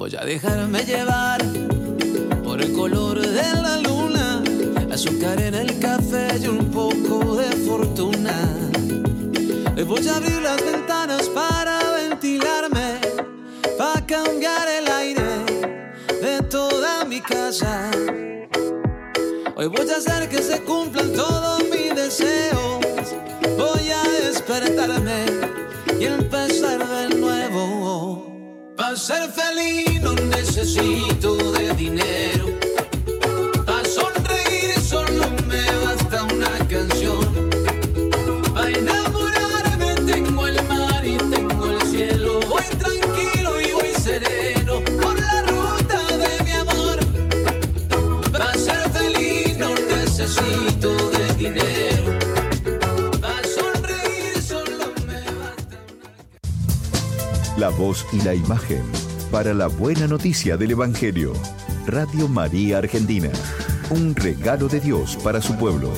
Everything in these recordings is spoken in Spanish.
Voy a dejarme llevar por el color de la luna, azúcar en el café y un poco de fortuna. Voy a abrir las ventanas para ventilarme, para cambiar el aire de toda mi casa. Hoy voy a hacer que se cumplan todos mis deseos. Voy a despertarme y. Para ser feliz no necesito de dinero. Para sonreír solo me basta una canción. Para enamorarme tengo el mar y tengo el cielo. Voy tranquilo y voy sereno por la ruta de mi amor. Para ser feliz no necesito de dinero. La voz y la imagen para la buena noticia del Evangelio. Radio María Argentina. Un regalo de Dios para su pueblo.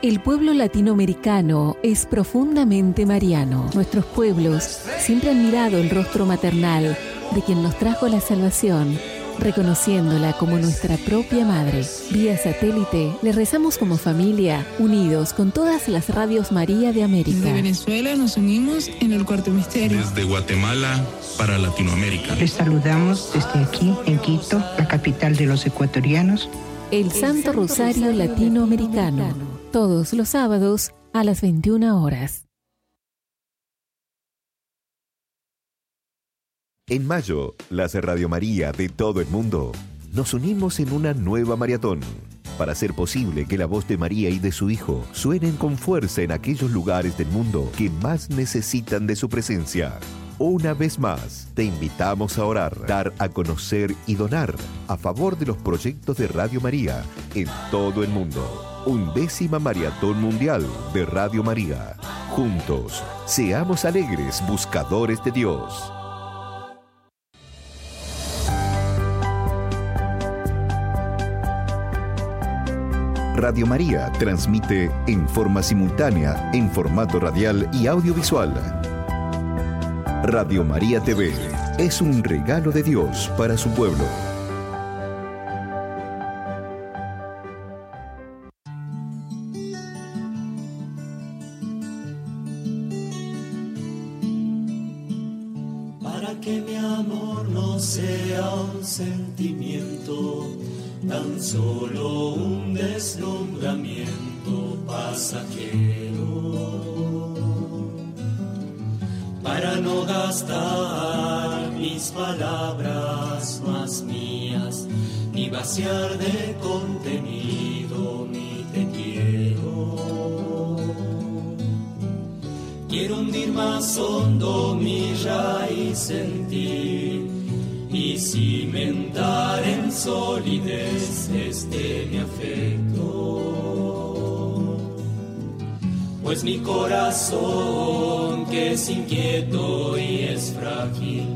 El pueblo latinoamericano es profundamente mariano. Nuestros pueblos siempre han mirado el rostro maternal de quien nos trajo la salvación, reconociéndola como nuestra propia madre. Vía satélite le rezamos como familia, unidos con todas las radios María de América. Desde Venezuela nos unimos en el cuarto misterio. Desde Guatemala para Latinoamérica. Les saludamos desde aquí, en Quito, la capital de los ecuatorianos. El Santo Rosario Latinoamericano, todos los sábados a las 21 horas. En mayo, las Radio María de todo el mundo nos unimos en una nueva maratón para hacer posible que la voz de María y de su Hijo suenen con fuerza en aquellos lugares del mundo que más necesitan de su presencia. Una vez más, te invitamos a orar, dar a conocer y donar a favor de los proyectos de Radio María en todo el mundo. Undécima Maratón Mundial de Radio María. Juntos, seamos alegres buscadores de Dios. Radio María transmite en forma simultánea, en formato radial y audiovisual. Radio María TV es un regalo de Dios para su pueblo. De contenido mi te quiero. Quiero hundir más hondo mi raíz en ti y cimentar en solidez este mi afecto. Pues mi corazón, que es inquieto y es frágil,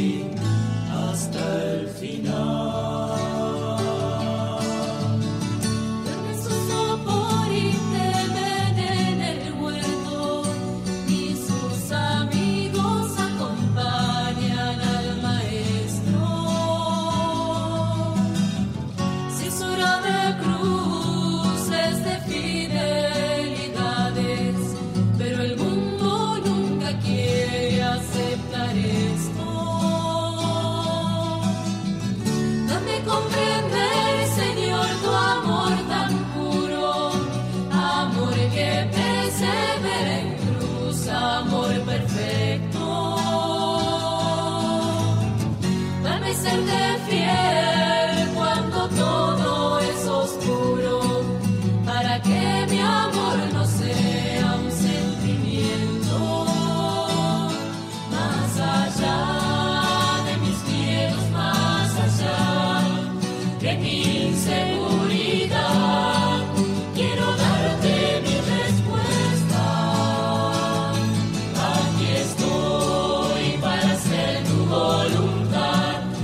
hasta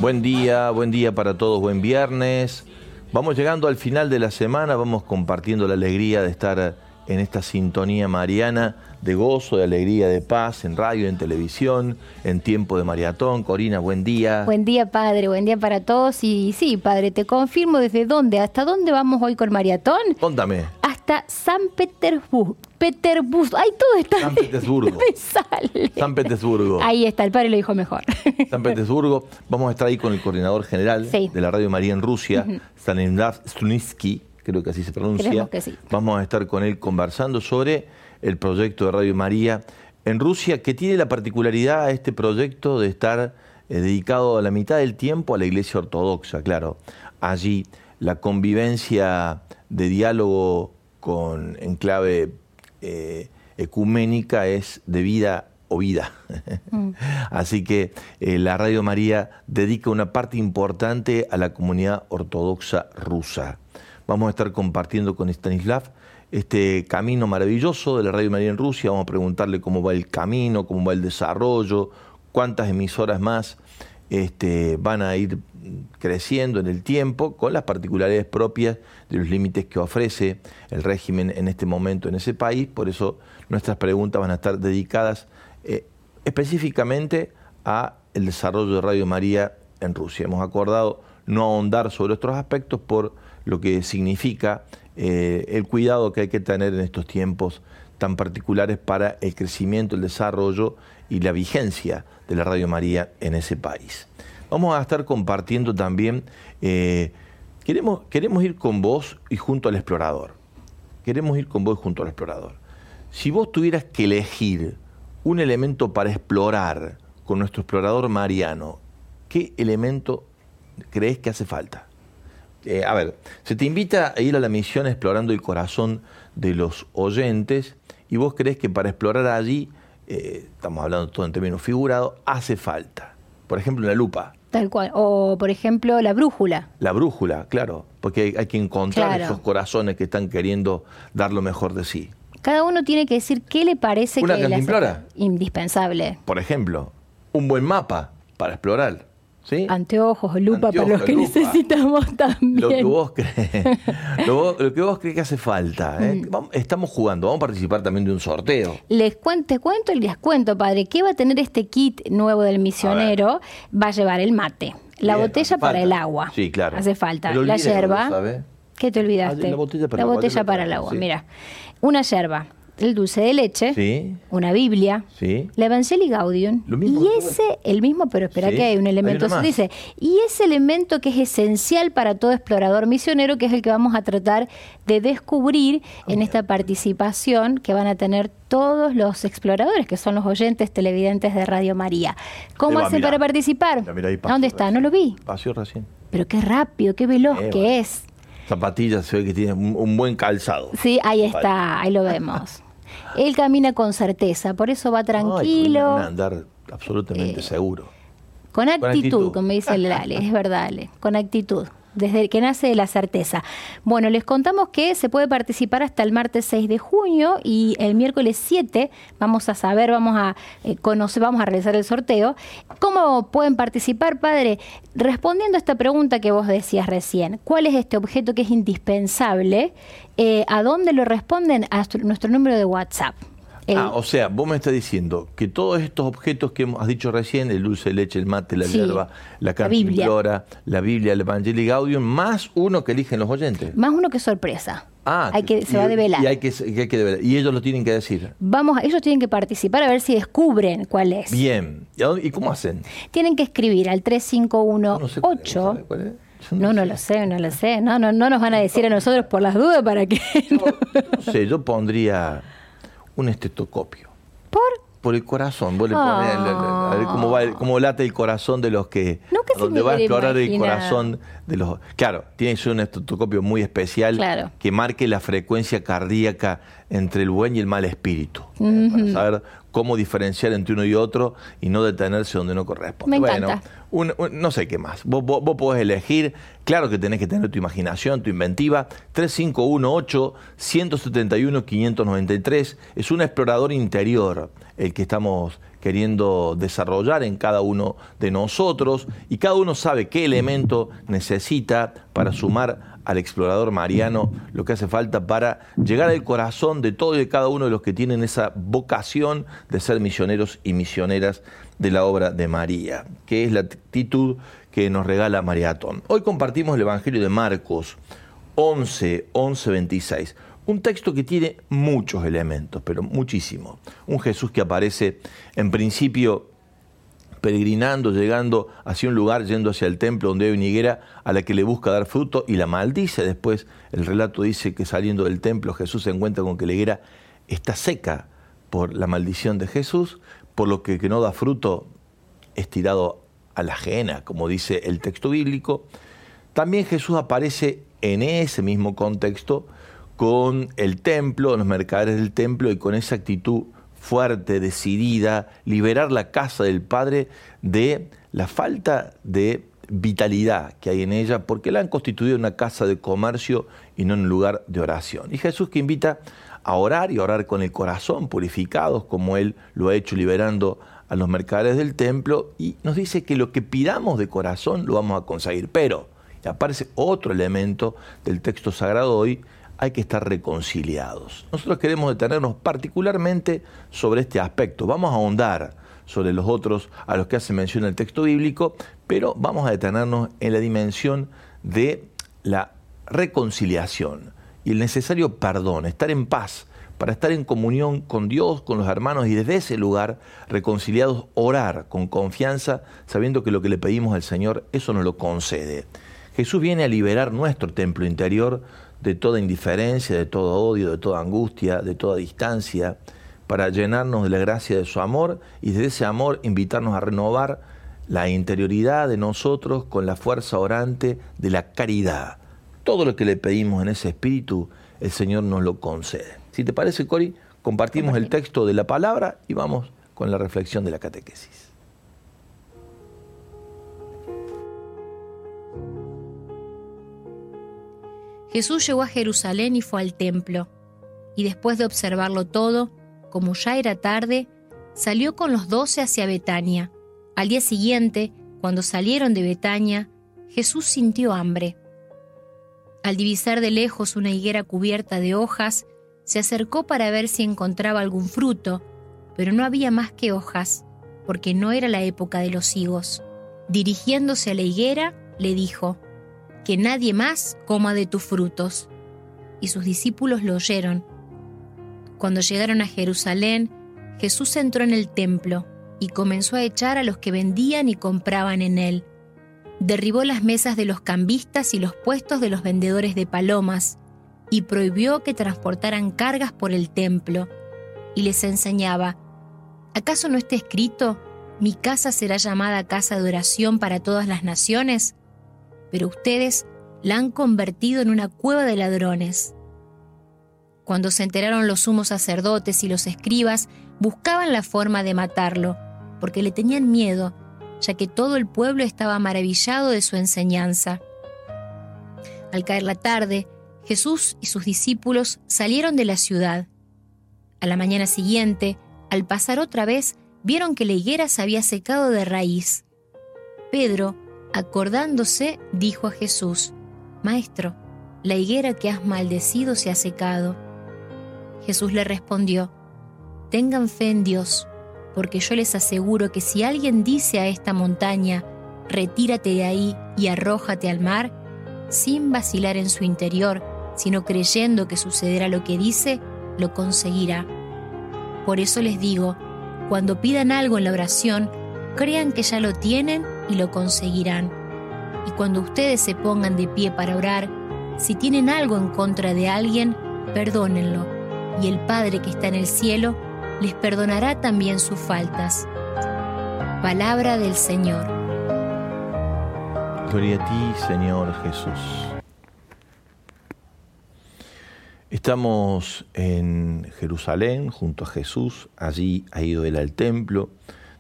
Buen día, buen día para todos, buen viernes. Vamos llegando al final de la semana, vamos compartiendo la alegría de estar en esta sintonía mariana de gozo, de alegría, de paz, en radio, en televisión, en tiempo de maratón. Corina, buen día. Buen día, padre, buen día para todos. Y sí, padre, te confirmo desde dónde, hasta dónde vamos hoy con maratón. Contame. Hasta San Petersburgo. Petersburgo. Ay, todo está. San Petersburgo. Me sale. San Petersburgo. Ahí está, el padre lo dijo mejor. San Petersburgo. Vamos a estar ahí con el coordinador general Sí. de la Radio María en Rusia, Stanislav creo que así se pronuncia. Que sí. Vamos a estar con él conversando sobre el proyecto de Radio María en Rusia, que tiene la particularidad a este proyecto de estar eh, dedicado a la mitad del tiempo a la Iglesia Ortodoxa, claro. Allí la convivencia de diálogo con en clave eh, ecuménica es de vida o vida. Así que eh, la Radio María dedica una parte importante a la comunidad ortodoxa rusa. Vamos a estar compartiendo con Stanislav este camino maravilloso de la Radio María en Rusia. Vamos a preguntarle cómo va el camino, cómo va el desarrollo, cuántas emisoras más este, van a ir creciendo en el tiempo con las particularidades propias de los límites que ofrece el régimen en este momento en ese país. Por eso nuestras preguntas van a estar dedicadas eh, específicamente a el desarrollo de Radio María en Rusia. Hemos acordado no ahondar sobre otros aspectos por lo que significa eh, el cuidado que hay que tener en estos tiempos tan particulares para el crecimiento, el desarrollo y la vigencia de la Radio María en ese país. Vamos a estar compartiendo también, eh, queremos, queremos ir con vos y junto al explorador. Queremos ir con vos y junto al explorador. Si vos tuvieras que elegir un elemento para explorar con nuestro explorador mariano, ¿qué elemento crees que hace falta? Eh, a ver, se te invita a ir a la misión explorando el corazón de los oyentes y vos crees que para explorar allí, eh, estamos hablando todo en términos figurados, hace falta. Por ejemplo, la lupa, Tal cual. O, por ejemplo, la brújula. la brújula, claro, porque hay, hay que encontrar Claro. esos corazones que están queriendo dar lo mejor de sí. Cada uno tiene que decir qué le parece Una que le indispensable. Por ejemplo, un buen mapa para explorar. ¿Sí? Anteojos, lupa para los que lupa. necesitamos también. Lo que vos crees, lo, que vos crees que hace falta. ¿eh? Mm. Vamos- estamos jugando, vamos a participar también de un sorteo. Les cuento, te cuento y les cuento, padre, ¿qué va a tener este kit nuevo del misionero? Va a llevar el mate, la Bien, botella para falta. el agua. Sí, claro. Hace falta. La. ¿sabes? ¿Qué te olvidaste? Ah, la botella para el agua, botella yo para la el traje, agua, sí. mira. Una yerba, el dulce de leche, Sí, una Biblia, sí. la Evangelii Gaudium. Y ese, el mismo, pero espera Sí, que hay un hay elemento, más. dice, y ese elemento que es esencial para todo explorador misionero, que es el que vamos a tratar de descubrir en esta participación que van a tener todos los exploradores, que son los oyentes televidentes de Radio María. ¿Cómo hacen para participar? ¿Dónde está? recién. No lo vi. Pasó recién. Pero qué rápido, qué veloz Eh, que es. Zapatillas se ve que tiene un buen calzado. Sí, ahí está, ahí lo vemos. Él camina con certeza, por eso va Ay, tranquilo. con un andar absolutamente seguro. Con actitud, actitud. como dice el Ale, es verdad, Ale, con actitud, desde que nace la certeza. Bueno, les contamos que se puede participar hasta el martes 6 de junio y el miércoles 7 vamos a saber, vamos a eh, conocer, vamos a realizar el sorteo. ¿Cómo pueden participar, padre? Respondiendo a esta pregunta que vos decías recién, ¿cuál es este objeto que es indispensable? Eh, ¿A dónde lo responden? A nuestro número de WhatsApp. El- Ah, o sea, vos me estás diciendo que todos estos objetos que hemos- has dicho recién, el dulce de leche, el mate, la Sí, hierba, la cantimplora, la Biblia, el Evangelii Gaudium, más uno que eligen los oyentes. más uno que sorpresa. Ah, hay que, y- se va a develar. Y, hay que, y hay que develar. Y ellos lo tienen que decir. Vamos, ellos tienen que participar a ver si descubren cuál es. Bien. ¿Y, a dónde- y cómo hacen? Tienen que escribir al No sé cuál es, 3518. ¿vos sabés cuál es? Yo No, no lo sé, no lo sé. No, no, no nos van a decir a nosotros por las dudas para que. No sé, yo pondría un estetoscopio. ¿Por? Por el corazón. Vos le ponés el- el- a ver cómo, va el- cómo late el corazón de los que. Nunca a se donde me va a hubiera explorar el imaginado. corazón de los. Claro, tiene que ser un estetoscopio muy especial Claro. que marque la frecuencia cardíaca entre el buen y el mal espíritu. eh, Para saber cómo diferenciar entre uno y otro y no detenerse donde no corresponde. Me bueno, encanta. un- un- no sé qué más. Vos, vos, vos podés elegir. Claro que tenés que tener tu imaginación, tu inventiva. 3518-171-593. Es un explorador interior el que estamos queriendo desarrollar en cada uno de nosotros y cada uno sabe qué elemento necesita para sumar al explorador mariano lo que hace falta para llegar al corazón de todo y de cada uno de los que tienen esa vocación de ser misioneros y misioneras de la obra de María, que es la actitud que nos regala Mariatón. Hoy compartimos el Evangelio de Marcos 11, 11, 26. Un texto que tiene muchos elementos, pero muchísimo. Un Jesús que aparece en principio peregrinando, llegando hacia un lugar, yendo hacia el templo donde hay una higuera a la que le busca dar fruto y la maldice. Después el relato dice que saliendo del templo Jesús se encuentra con que la higuera está seca por la maldición de Jesús, por lo que que no da fruto es tirado a la ajena, como dice el texto bíblico. También Jesús aparece en ese mismo contexto con el templo, los mercaderes del templo y con esa actitud fuerte, decidida, liberar la casa del Padre de la falta de vitalidad que hay en ella, porque la han constituido una casa de comercio y no un lugar de oración. Y Jesús que invita a orar y a orar con el corazón, purificados, como Él lo ha hecho liberando a los mercaderes del templo, y nos dice que lo que pidamos de corazón lo vamos a conseguir. Pero, y aparece otro elemento del texto sagrado hoy, hay que estar reconciliados. Nosotros queremos detenernos particularmente sobre este aspecto. Vamos a ahondar sobre los otros a los que hace mención el texto bíblico, pero vamos a detenernos en la dimensión de la reconciliación y el necesario perdón, estar en paz, para estar en comunión con Dios, con los hermanos y desde ese lugar, reconciliados, orar con confianza, sabiendo que lo que le pedimos al Señor, eso nos lo concede. Jesús viene a liberar nuestro templo interior de toda indiferencia, de todo odio, de toda angustia, de toda distancia, para llenarnos de la gracia de su amor y desde ese amor invitarnos a renovar la interioridad de nosotros con la fuerza orante de la caridad. Todo lo que le pedimos en ese espíritu, el Señor nos lo concede. Si te parece, Cori, compartimos el texto de la palabra y vamos con la reflexión de la catequesis. Jesús llegó a Jerusalén y fue al templo, y después de observarlo todo, como ya era tarde, salió con los doce hacia Betania. Al día siguiente, cuando salieron de Betania, Jesús sintió hambre. Al divisar de lejos una higuera cubierta de hojas, se acercó para ver si encontraba algún fruto, pero no había más que hojas, porque no era la época de los higos. Dirigiéndose a la higuera, le dijo, que nadie más coma de tus frutos. Y sus discípulos lo oyeron. Cuando llegaron a Jerusalén, Jesús entró en el templo y comenzó a echar a los que vendían y compraban en él. Derribó las mesas de los cambistas y los puestos de los vendedores de palomas, y prohibió que transportaran cargas por el templo, y les enseñaba, ¿acaso no está escrito, mi casa será llamada casa de oración para todas las naciones? Pero ustedes la han convertido en una cueva de ladrones. Cuando se enteraron los sumos sacerdotes y los escribas, buscaban la forma de matarlo, porque le tenían miedo, ya que todo el pueblo estaba maravillado de su enseñanza. Al caer la tarde, Jesús y sus discípulos salieron de la ciudad. A la mañana siguiente, al pasar otra vez, vieron que la higuera se había secado de raíz. Pedro, Acordándose, dijo a Jesús, Maestro, la higuera que has maldecido se ha secado. Jesús le respondió, Tengan fe en Dios, porque yo les aseguro que si alguien dice a esta montaña, retírate de ahí y arrójate al mar, sin vacilar en su interior, sino creyendo que sucederá lo que dice, lo conseguirá. Por eso les digo, cuando pidan algo en la oración, crean que ya lo tienen y lo conseguirán. Y cuando ustedes se pongan de pie para orar, si tienen algo en contra de alguien, perdónenlo, y el Padre que está en el cielo les perdonará también sus faltas. Palabra del Señor. Gloria a ti, Señor Jesús. Estamos en Jerusalén junto a Jesús, allí ha ido él al templo,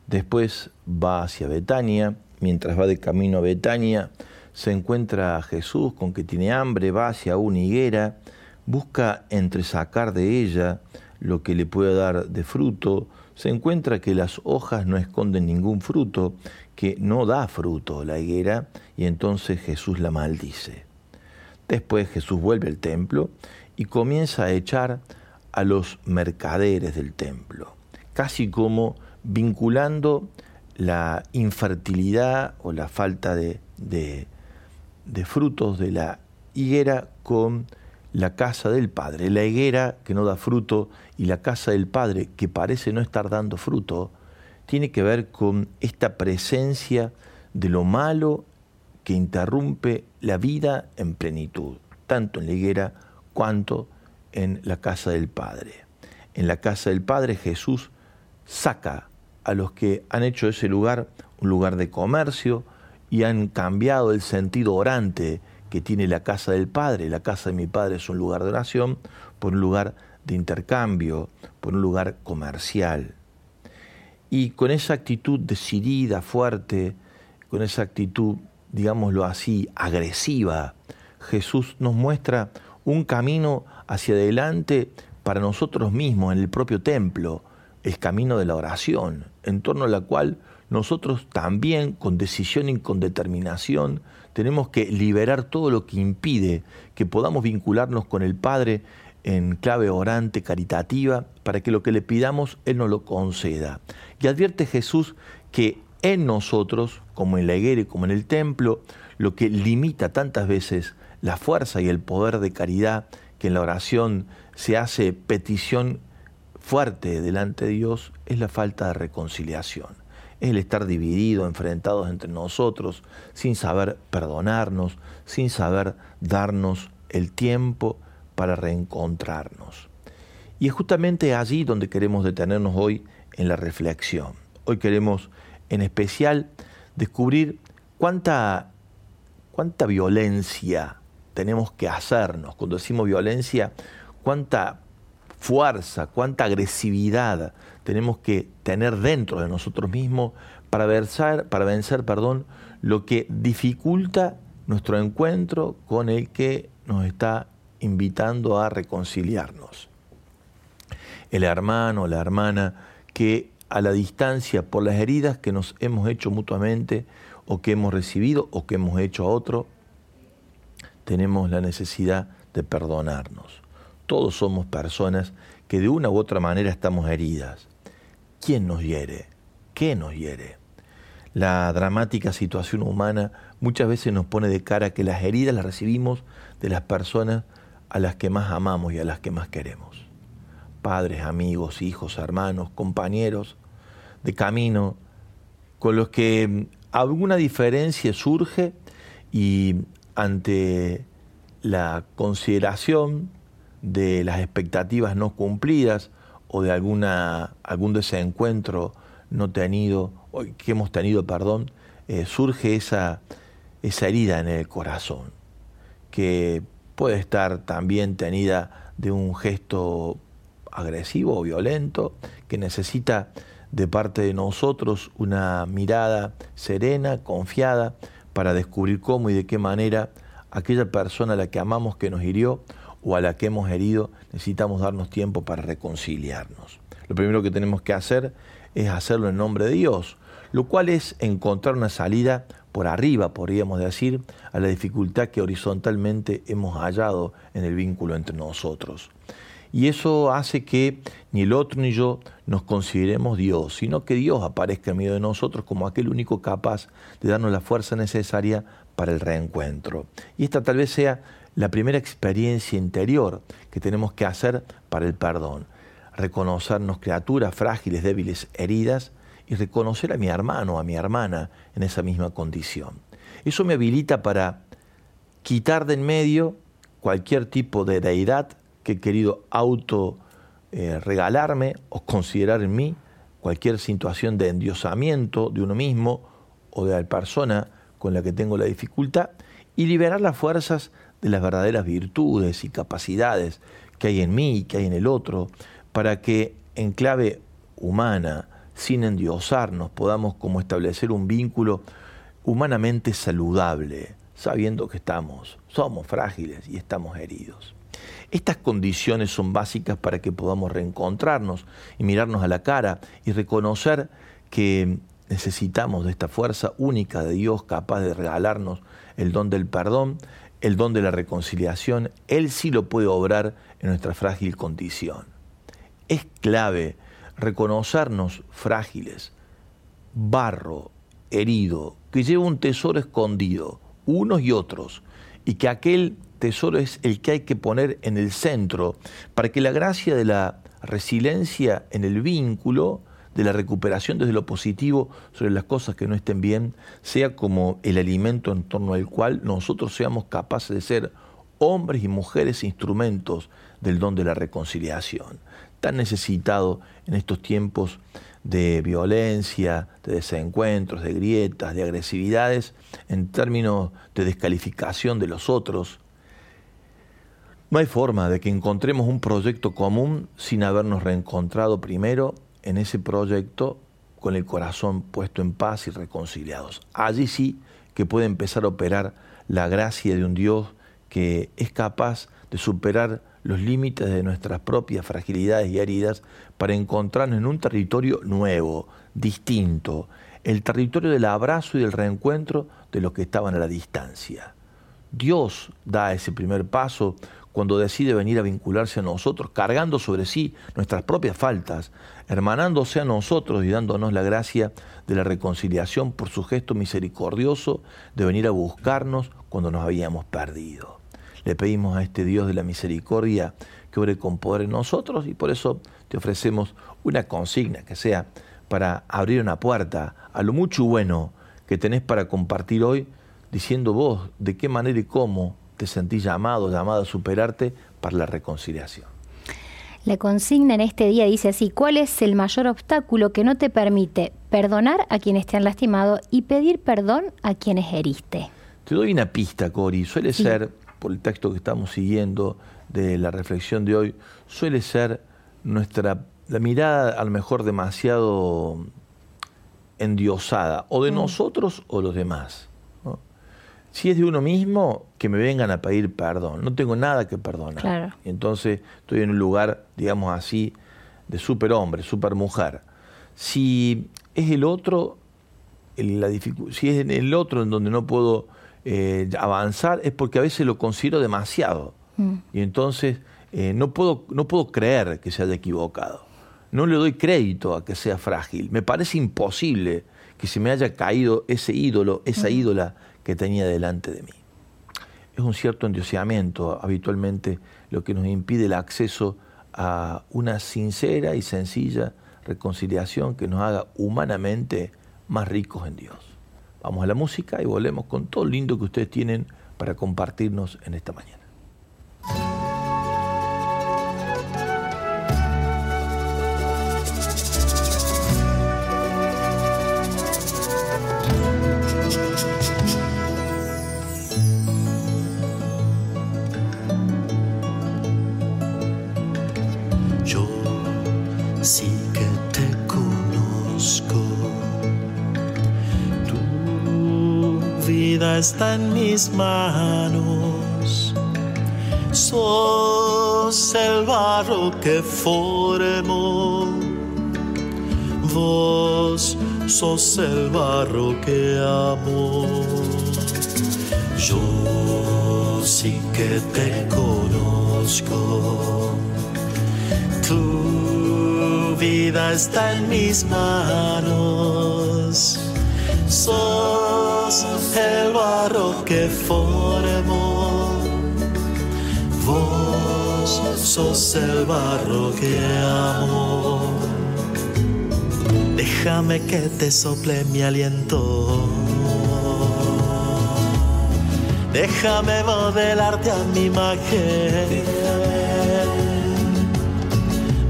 después va hacia Betania, mientras va de camino a Betania, se encuentra a Jesús con que tiene hambre, va hacia una higuera, busca entresacar de ella lo que le pueda dar de fruto, se encuentra que las hojas no esconden ningún fruto, que no da fruto la higuera, y entonces Jesús la maldice. Después Jesús vuelve al templo y comienza a echar a los mercaderes del templo, casi como vinculando la infertilidad o la falta de, de, frutos de la higuera con la casa del Padre. La higuera que no da fruto y la casa del Padre que parece no estar dando fruto, tiene que ver con esta presencia de lo malo que interrumpe la vida en plenitud, tanto en la higuera cuanto en la casa del Padre. En la casa del Padre Jesús saca a los que han hecho ese lugar un lugar de comercio y han cambiado el sentido orante que tiene la casa del Padre. La casa de mi Padre es un lugar de oración por un lugar de intercambio, por un lugar comercial. Y con esa actitud decidida, fuerte, con esa actitud, digámoslo así, agresiva, Jesús nos muestra un camino hacia adelante para nosotros mismos en el propio templo, el camino de la oración, en torno a la cual nosotros también, con decisión y con determinación, tenemos que liberar todo lo que impide que podamos vincularnos con el Padre en clave orante, caritativa, para que lo que le pidamos Él nos lo conceda. Y advierte Jesús que en nosotros, como en la higuera y como en el templo, lo que limita tantas veces la fuerza y el poder de caridad, que en la oración se hace petición fuerte delante de Dios es la falta de reconciliación, es el estar dividido, enfrentados entre nosotros, sin saber perdonarnos, sin saber darnos el tiempo para reencontrarnos. Y es justamente allí donde queremos detenernos hoy en la reflexión. Hoy queremos en especial descubrir cuánta, cuánta violencia tenemos que hacernos. Cuando decimos violencia, cuánta fuerza, cuánta agresividad tenemos que tener dentro de nosotros mismos para vencer, para vencer perdón, lo que dificulta nuestro encuentro con el que nos está invitando a reconciliarnos. El hermano, la hermana, que a la distancia por las heridas que nos hemos hecho mutuamente o que hemos recibido o que hemos hecho a otro, tenemos la necesidad de perdonarnos. Todos somos personas que de una u otra manera estamos heridas. ¿Quién nos hiere? ¿Qué nos hiere? La dramática situación humana muchas veces nos pone de cara que las heridas las recibimos de las personas a las que más amamos y a las que más queremos. Padres, amigos, hijos, hermanos, compañeros de camino, con los que alguna diferencia surge y ante la consideración de las expectativas no cumplidas o de alguna, algún desencuentro no tenido, que hemos tenido, perdón, eh, surge esa, esa herida en el corazón, que puede estar también tenida de un gesto agresivo o violento, que necesita de parte de nosotros una mirada serena, confiada, para descubrir cómo y de qué manera aquella persona a la que amamos que nos hirió o a la que hemos herido, necesitamos darnos tiempo para reconciliarnos. Lo primero que tenemos que hacer es hacerlo en nombre de Dios, lo cual es encontrar una salida por arriba, podríamos decir, a la dificultad que horizontalmente hemos hallado en el vínculo entre nosotros. Y eso hace que ni el otro ni yo nos consideremos Dios, sino que Dios aparezca en medio de nosotros como aquel único capaz de darnos la fuerza necesaria para el reencuentro. Y esta tal vez sea la primera experiencia interior que tenemos que hacer para el perdón. Reconocernos criaturas frágiles, débiles, heridas y reconocer a mi hermano, a mi hermana en esa misma condición. Eso me habilita para quitar de en medio cualquier tipo de deidad que he querido auto eh, regalarme o considerar en mí, cualquier situación de endiosamiento de uno mismo o de la persona con la que tengo la dificultad y liberar las fuerzas de las verdaderas virtudes y capacidades que hay en mí y que hay en el otro, para que en clave humana, sin endiosarnos, podamos como establecer un vínculo humanamente saludable, sabiendo que estamos, somos frágiles y estamos heridos. Estas condiciones son básicas para que podamos reencontrarnos y mirarnos a la cara y reconocer que necesitamos de esta fuerza única de Dios capaz de regalarnos el don del perdón, el don de la reconciliación. Él sí lo puede obrar en nuestra frágil condición. Es clave reconocernos frágiles, barro, herido, que lleva un tesoro escondido, unos y otros, y que aquel tesoro es el que hay que poner en el centro para que la gracia de la resiliencia en el vínculo, de la recuperación desde lo positivo sobre las cosas que no estén bien, sea como el alimento en torno al cual nosotros seamos capaces de ser hombres y mujeres instrumentos del don de la reconciliación, tan necesitado en estos tiempos de violencia, de desencuentros, de grietas, de agresividades, en términos de descalificación de los otros. No hay forma de que encontremos un proyecto común sin habernos reencontrado primero en ese proyecto con el corazón puesto en paz y reconciliados. Allí sí que puede empezar a operar la gracia de un Dios que es capaz de superar los límites de nuestras propias fragilidades y heridas para encontrarnos en un territorio nuevo, distinto, el territorio del abrazo y del reencuentro de los que estaban a la distancia. Dios da ese primer paso cuando decide venir a vincularse a nosotros, cargando sobre sí nuestras propias faltas, hermanándose a nosotros y dándonos la gracia de la reconciliación por su gesto misericordioso de venir a buscarnos cuando nos habíamos perdido. Le pedimos a este Dios de la misericordia que obre con poder en nosotros y por eso te ofrecemos una consigna que sea para abrir una puerta a lo mucho bueno que tenés para compartir hoy, diciendo vos de qué manera y cómo te sentís llamado, llamado a superarte para la reconciliación. La consigna en este día dice así, ¿cuál es el mayor obstáculo que no te permite perdonar a quienes te han lastimado y pedir perdón a quienes heriste? Te doy una pista, Cori. Suele ser por el texto que estamos siguiendo de la reflexión de hoy, suele ser nuestra la mirada a lo mejor demasiado endiosada, o de mm. nosotros o los demás. Si es de uno mismo, que me vengan a pedir perdón. No tengo nada que perdonar. entonces estoy en un lugar, digamos así, de superhombre, supermujer. Si es el otro, la si es en el otro en donde no puedo eh, avanzar es porque a veces lo considero demasiado. Mm. Y entonces eh, no, puedo, no puedo creer que se haya equivocado. No le doy crédito a que sea frágil. Me parece imposible que se me haya caído ese ídolo, esa mm. ídola que tenía delante de mí. Es un cierto endioseamiento habitualmente lo que nos impide el acceso a una sincera y sencilla reconciliación que nos haga humanamente más ricos en Dios. Vamos a la música y volvemos con todo lindo que ustedes tienen para compartirnos en esta mañana. Está en mis manos. Sos el barro que formó. Vos sos el barro que amo. Yo sí que te conozco. Tu vida está en mis manos. Sos el barro que formó. Vos sos el barro que amo. Déjame que te sople mi aliento. Déjame modelarte a mi imagen.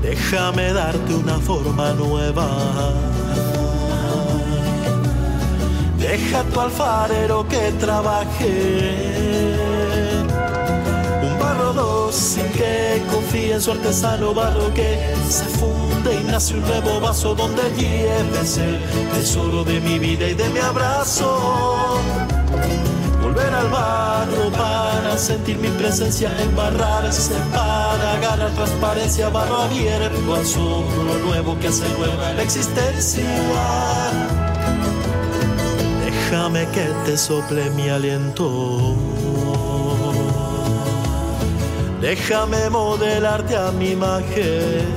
Déjame darte una forma nueva Deja tu alfarero que trabaje. Un barro dócil que confíe en su artesano barro que se funde y nace un nuevo vaso donde lleves el tesoro de mi vida y de mi abrazo. Volver al barro para sentir mi presencia, embarrarse para ganar transparencia, barra abierto al sol, lo nuevo que hace nueva la existencia. Déjame que te sople mi aliento. Déjame modelarte a mi imagen.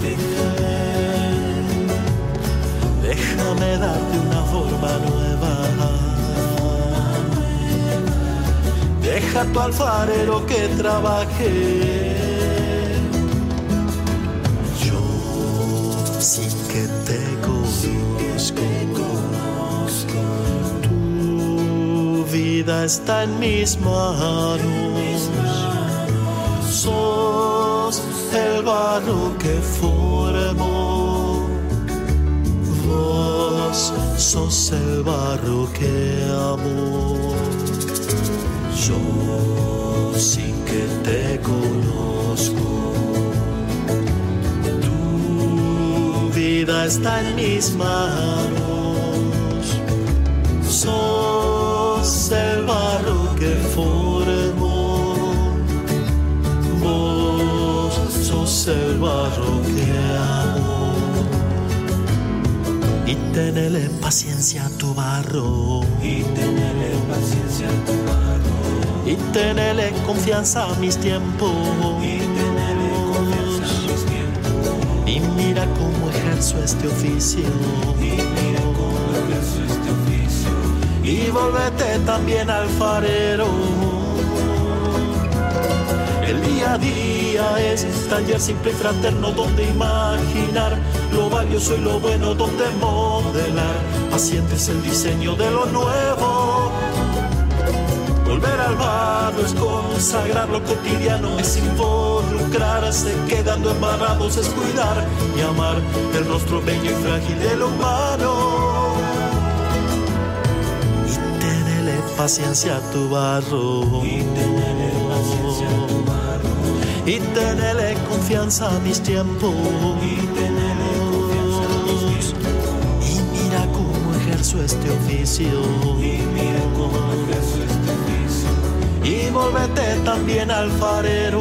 Déjame darte una forma nueva. Deja tu alfarero que trabaje. Yo sí vida está en mis manos. Sos el barro que formó. Vos sos el barro que amó. Yo sí que te conozco. Tu vida está en mis manos. Sos que formó. Vos sos el barro que amo. Y tenele paciencia a tu barro. Y tenele paciencia a tu barro. Y tenele confianza a mis tiempos. Y tenele confianza a mis tiempos. Y mira cómo ejerzo este oficio. Y mira Volvete también alfarero. El día a día es taller simple y fraterno donde imaginar lo valioso y lo bueno, donde modelar. Paciente el diseño de lo nuevo. Volver al barro es consagrar lo cotidiano, es involucrarse, quedando embarrados, es cuidar y amar el rostro bello y frágil de lo humano. Paciencia a tu barro. Y tenele paciencia a tu barro. Y tenele confianza a mis tiempos. Y tenele confianza a mis tiempos. Y mira cómo ejerzo este oficio. Y mira cómo ejerzo este oficio. Y volvete también alfarero.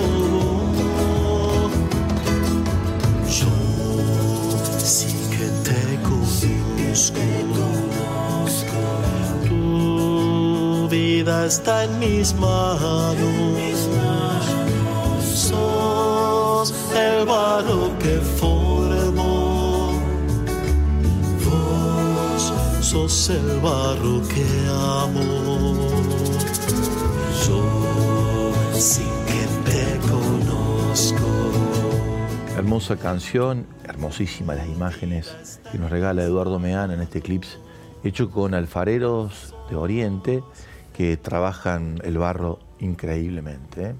Vida está en mis manos. Sos el barro que formó. Vos sos el barro que amo. Yo sí que te conozco. Hermosa canción, hermosísimas las imágenes que nos regala Eduardo Meana en este clip, hecho con alfareros de Oriente que trabajan el barro increíblemente. ¿eh?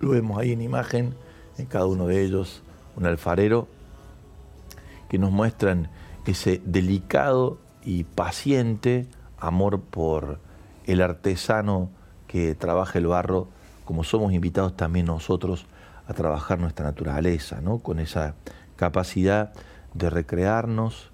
Lo vemos ahí en imagen, en cada uno de ellos, un alfarero que nos muestran ese delicado y paciente amor por el artesano que trabaja el barro, como somos invitados también nosotros a trabajar nuestra naturaleza, ¿no? con esa capacidad de recrearnos,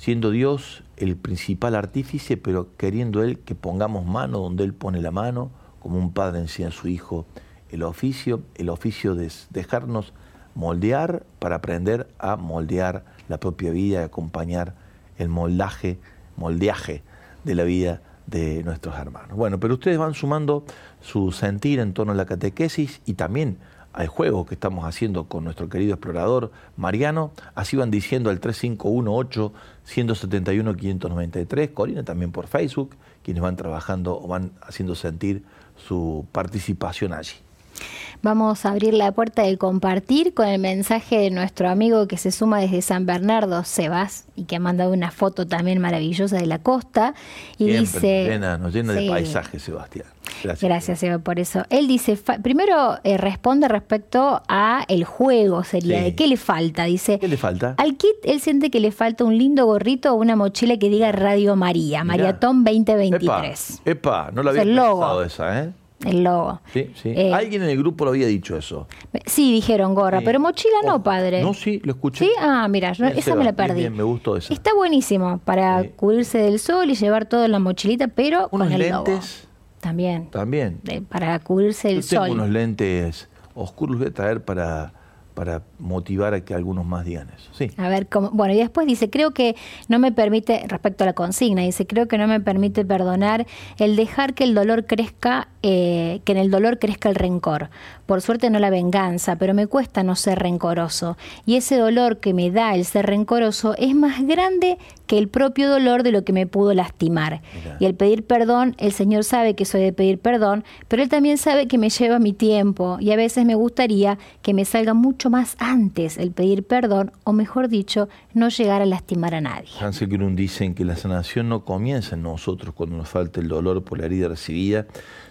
siendo Dios el principal artífice, pero queriendo Él que pongamos mano donde Él pone la mano, como un padre enseña a su hijo el oficio, el oficio de dejarnos moldear para aprender a moldear la propia vida y acompañar el moldaje, moldeaje de la vida de nuestros hermanos. Bueno, pero ustedes van sumando su sentir en torno a la catequesis y también al juego que estamos haciendo con nuestro querido explorador Mariano. Así van diciendo al 3518-171-593. Corina también por Facebook, quienes van trabajando o van haciendo sentir su participación allí. Vamos a abrir la puerta de compartir con el mensaje de nuestro amigo que se suma desde San Bernardo, Sebas, y que ha mandado una foto también maravillosa de la costa. Y Siempre dice. nos llena, nos llena Sí. de paisajes, Sebastián. Gracias. Gracias, Seba, por eso. Él dice, primero eh, responde respecto a el juego, sería, Sí. de qué le falta. Dice, ¿Qué le falta? al kit él siente que le falta un lindo gorrito o una mochila que diga Radio María, Mirá. Maratón 2023. Epa, epa, no lo Es había pensado esa, ¿eh? El logo. Sí, sí. Eh, Alguien en el grupo lo había dicho eso. Sí, dijeron gorra, Sí. pero mochila no, padre. No, sí, lo escuché. ¿Sí? Ah, mira, yo- Bien, esa me la bien, perdí. bien, me gustó esa. Está buenísimo para Sí. cubrirse del sol y llevar todo en la mochilita, pero Unos con el logo. lentes También. También. de- para cubrirse el Yo tengo sol. unos lentes oscuros voy a traer para, para motivar a que algunos más digan eso. Sí. A ver, cómo, bueno, y después dice, creo que no me permite, respecto a la consigna, dice, creo que no me permite perdonar el dejar que el dolor crezca, eh, que en el dolor crezca el rencor. Por suerte no la venganza, pero me cuesta no ser rencoroso. Y ese dolor que me da el ser rencoroso es más grande que el propio dolor de lo que me pudo lastimar. Y al pedir perdón, el Señor sabe que soy de pedir perdón, pero Él también sabe que me lleva mi tiempo y a veces me gustaría que me salga mucho más antes el pedir perdón, o mejor dicho, no llegar a lastimar a nadie. Hansel Grun dicen que la sanación no comienza en nosotros cuando nos falta el dolor por la herida recibida,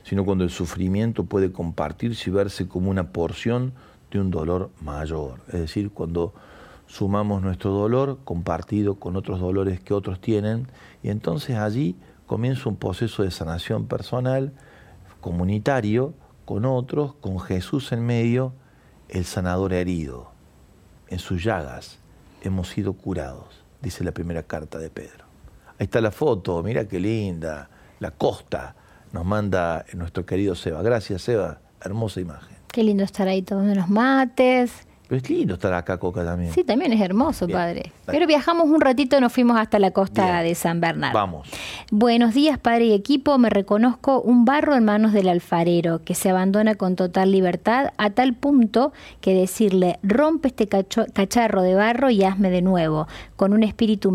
sino cuando el sufrimiento puede compartirse y verse como una porción de un dolor mayor. Es decir, cuando sumamos nuestro dolor compartido con otros dolores que otros tienen, y entonces allí comienza un proceso de sanación personal, comunitario, con otros, con Jesús en medio, el sanador herido. En sus llagas hemos sido curados, dice la primera carta de Pedro. Ahí está la foto, mira qué linda, la costa, nos manda nuestro querido Seba. Gracias, Seba, hermosa imagen. Qué lindo estar ahí tomando unos mates. Pero es lindo estar acá, Coca, también. Sí, también es hermoso, Bien, padre. Pero viajamos un ratito y nos fuimos hasta la costa Bien. de San Bernardo. Vamos. Buenos días, padre y equipo. Me reconozco un barro en manos del alfarero que se abandona con total libertad a tal punto que decirle rompe este cacho- cacharro de barro y hazme de nuevo, con un espíritu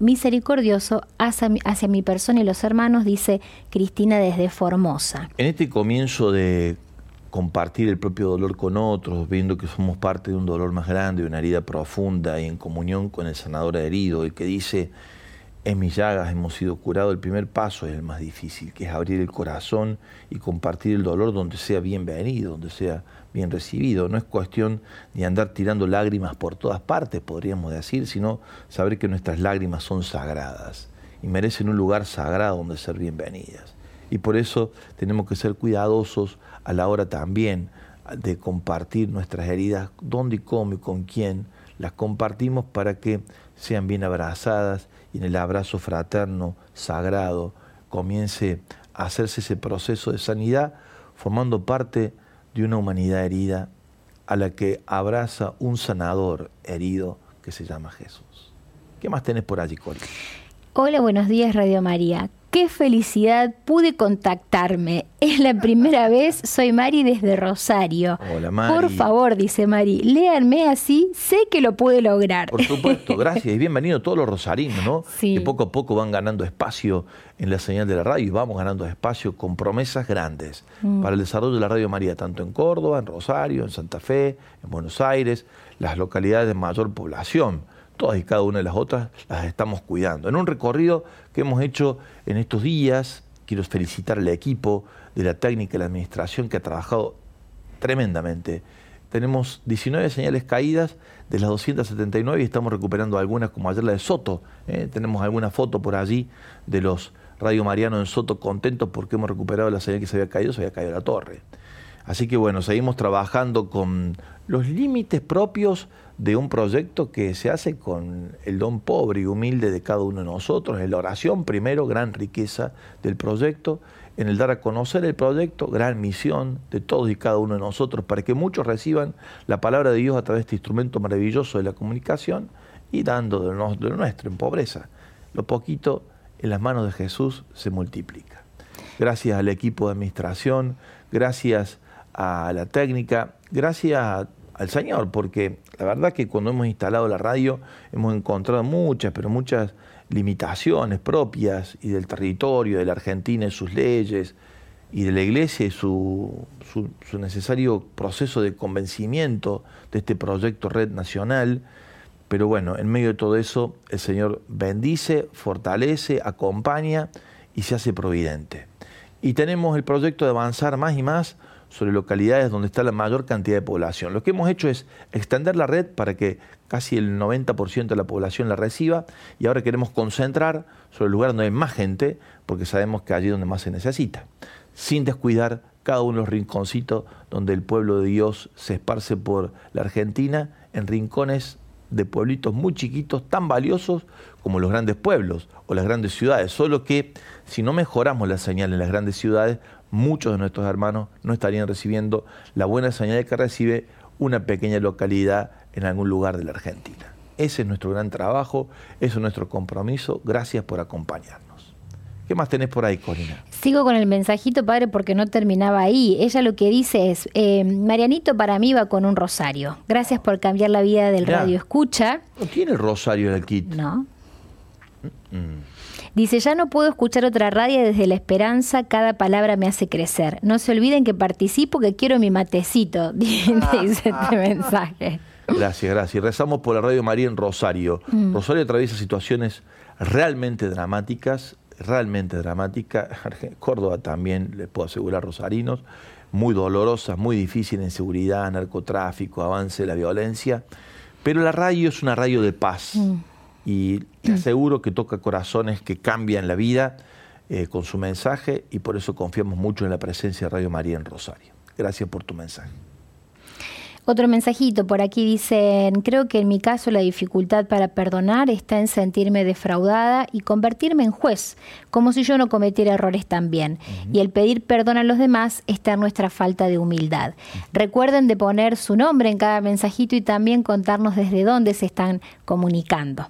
misericordioso hacia mi, hacia mi persona y los hermanos, dice Cristina desde Formosa. En este comienzo de compartir el propio dolor con otros, viendo que somos parte de un dolor más grande, de una herida profunda y en comunión con el sanador herido, el que dice, en mis llagas hemos sido curados, el primer paso es el más difícil, que es abrir el corazón y compartir el dolor donde sea bienvenido, donde sea bien recibido. No es cuestión de andar tirando lágrimas por todas partes, podríamos decir, sino saber que nuestras lágrimas son sagradas y merecen un lugar sagrado donde ser bienvenidas. Y por eso tenemos que ser cuidadosos a la hora también de compartir nuestras heridas, dónde y cómo y con quién las compartimos para que sean bien abrazadas y en el abrazo fraterno, sagrado, comience a hacerse ese proceso de sanidad, formando parte de una humanidad herida a la que abraza un sanador herido que se llama Jesús. ¿Qué más tenés por allí, Cori? Hola, buenos días Radio María. Qué felicidad pude contactarme. Es la primera vez, soy Mari desde Rosario. Hola, Mari. Por favor, dice Mari, léanme así, sé que lo pude lograr. Por supuesto, gracias y bienvenido todos los rosarinos, ¿no? Sí. Que poco a poco van ganando espacio en la señal de la radio y vamos ganando espacio con promesas grandes Mm. para el desarrollo de la Radio María, tanto en Córdoba, en Rosario, en Santa Fe, en Buenos Aires, las localidades de mayor población. Todas y cada una de las otras las estamos cuidando. En un recorrido que hemos hecho en estos días, quiero felicitar al equipo de la técnica y la administración que ha trabajado tremendamente. Tenemos 19 señales caídas de las 279 y estamos recuperando algunas, como ayer la de Soto. ¿eh? Tenemos alguna foto por allí de los Radio Marianos en Soto contentos porque hemos recuperado la señal que se había caído, se había caído la torre. Así que bueno, seguimos trabajando con los límites propios de un proyecto que se hace con el don pobre y humilde de cada uno de nosotros, en la oración primero, gran riqueza del proyecto, en el dar a conocer el proyecto, gran misión de todos y cada uno de nosotros, para que muchos reciban la palabra de Dios a través de este instrumento maravilloso de la comunicación y dando de lo, nuestro en pobreza. Lo poquito en las manos de Jesús se multiplica. Gracias al equipo de administración, gracias a la técnica, gracias al Señor, porque la verdad que cuando hemos instalado la radio hemos encontrado muchas, pero muchas limitaciones propias y del territorio, de la Argentina y sus leyes, y de la iglesia y su, su, su necesario proceso de convencimiento de este proyecto Red Nacional. Pero bueno, en medio de todo eso, el Señor bendice, fortalece, acompaña y se hace providente. Y tenemos el proyecto de avanzar más y más sobre localidades donde está la mayor cantidad de población. Lo que hemos hecho es extender la red para que casi el 90% de la población la reciba y ahora queremos concentrar sobre el lugar donde hay más gente porque sabemos que allí es donde más se necesita, sin descuidar cada uno de los rinconcitos donde el pueblo de Dios se esparce por la Argentina en rincones de pueblitos muy chiquitos, tan valiosos como los grandes pueblos o las grandes ciudades, solo que si no mejoramos la señal en las grandes ciudades, muchos de nuestros hermanos no estarían recibiendo la buena señal que recibe una pequeña localidad en algún lugar de la Argentina. Ese es nuestro gran trabajo, ese es nuestro compromiso. Gracias por acompañarnos. ¿Qué más tenés por ahí, Corina? Sigo con el mensajito, padre, porque no terminaba ahí. Ella lo que dice es, eh, Marianito para mí va con un rosario. Gracias por cambiar la vida del radio escucha. ¿No tiene el rosario en el kit? No. Mm. Dice, ya no puedo escuchar otra radio desde la esperanza, cada palabra me hace crecer. No se olviden que participo, que quiero mi matecito, dice este mensaje. Gracias, gracias. Rezamos por la Radio María en Rosario. Mm. Rosario atraviesa situaciones realmente dramáticas, realmente dramáticas. Córdoba también, les puedo asegurar, rosarinos, muy dolorosas, muy difíciles, inseguridad, narcotráfico, avance de la violencia. Pero la radio es una radio de paz. Mm. Y te aseguro que toca corazones que cambian la vida eh, con su mensaje y por eso confiamos mucho en la presencia de Radio María en Rosario. Gracias por tu mensaje. Otro mensajito por aquí dicen, creo que en mi caso la dificultad para perdonar está en sentirme defraudada y convertirme en juez, como si yo no cometiera errores también. Y el pedir perdón a los demás está en nuestra falta de humildad. Recuerden de poner su nombre en cada mensajito y también contarnos desde dónde se están comunicando.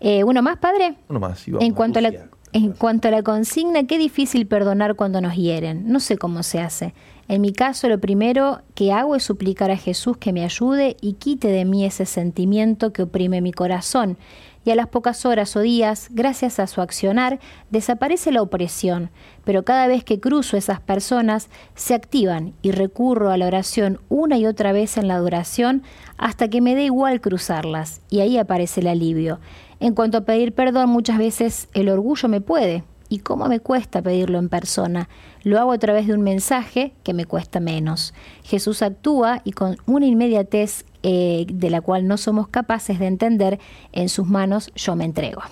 Eh, ¿Uno más, padre? Uno más. vamos En cuanto, a la, en cuanto a la consigna, qué difícil perdonar cuando nos hieren. No sé cómo se hace. En mi caso, lo primero que hago es suplicar a Jesús que me ayude y quite de mí ese sentimiento que oprime mi corazón. Y a las pocas horas o días, gracias a su accionar, desaparece la opresión. Pero cada vez que cruzo esas personas, se activan y recurro a la oración una y otra vez en la adoración hasta que me dé igual cruzarlas. Y ahí aparece el alivio. En cuanto a pedir perdón, muchas veces el orgullo me puede. ¿Y cómo me cuesta pedirlo en persona? Lo hago a través de un mensaje que me cuesta menos. Jesús actúa y con una inmediatez eh, de la cual no somos capaces de entender, en sus manos yo me entrego.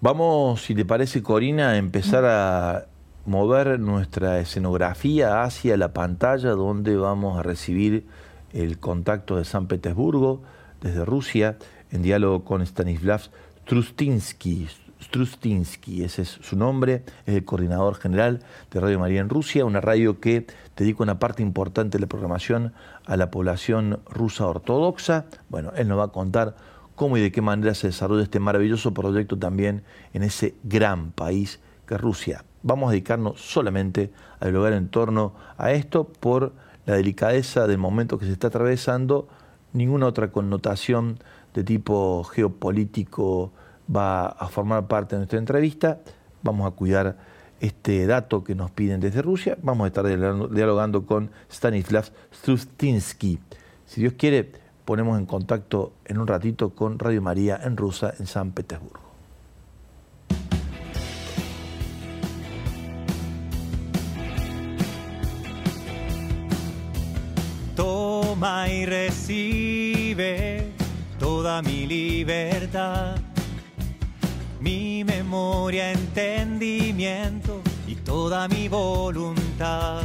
Vamos, si te parece, Corina, a empezar a mover nuestra escenografía hacia la pantalla donde vamos a recibir el contacto de San Petersburgo desde Rusia en diálogo con Stanislav Strustinsky. Strustinsky, ese es su nombre, es el coordinador general de Radio María en Rusia, una radio que dedica una parte importante de la programación a la población rusa ortodoxa. Bueno, él nos va a contar cómo y de qué manera se desarrolla este maravilloso proyecto también en ese gran país que es Rusia. Vamos a dedicarnos solamente a dialogar en torno a esto por la delicadeza del momento que se está atravesando, ninguna otra connotación de tipo geopolítico va a formar parte de nuestra entrevista. Vamos a cuidar este dato que nos piden desde Rusia. Vamos a estar dialogando, con Stanislav Strustinsky. Si Dios quiere, ponemos en contacto en un ratito con Radio María en Rusa, en San Petersburgo. Toma y recibe toda mi libertad, mi memoria, entendimiento y toda mi voluntad.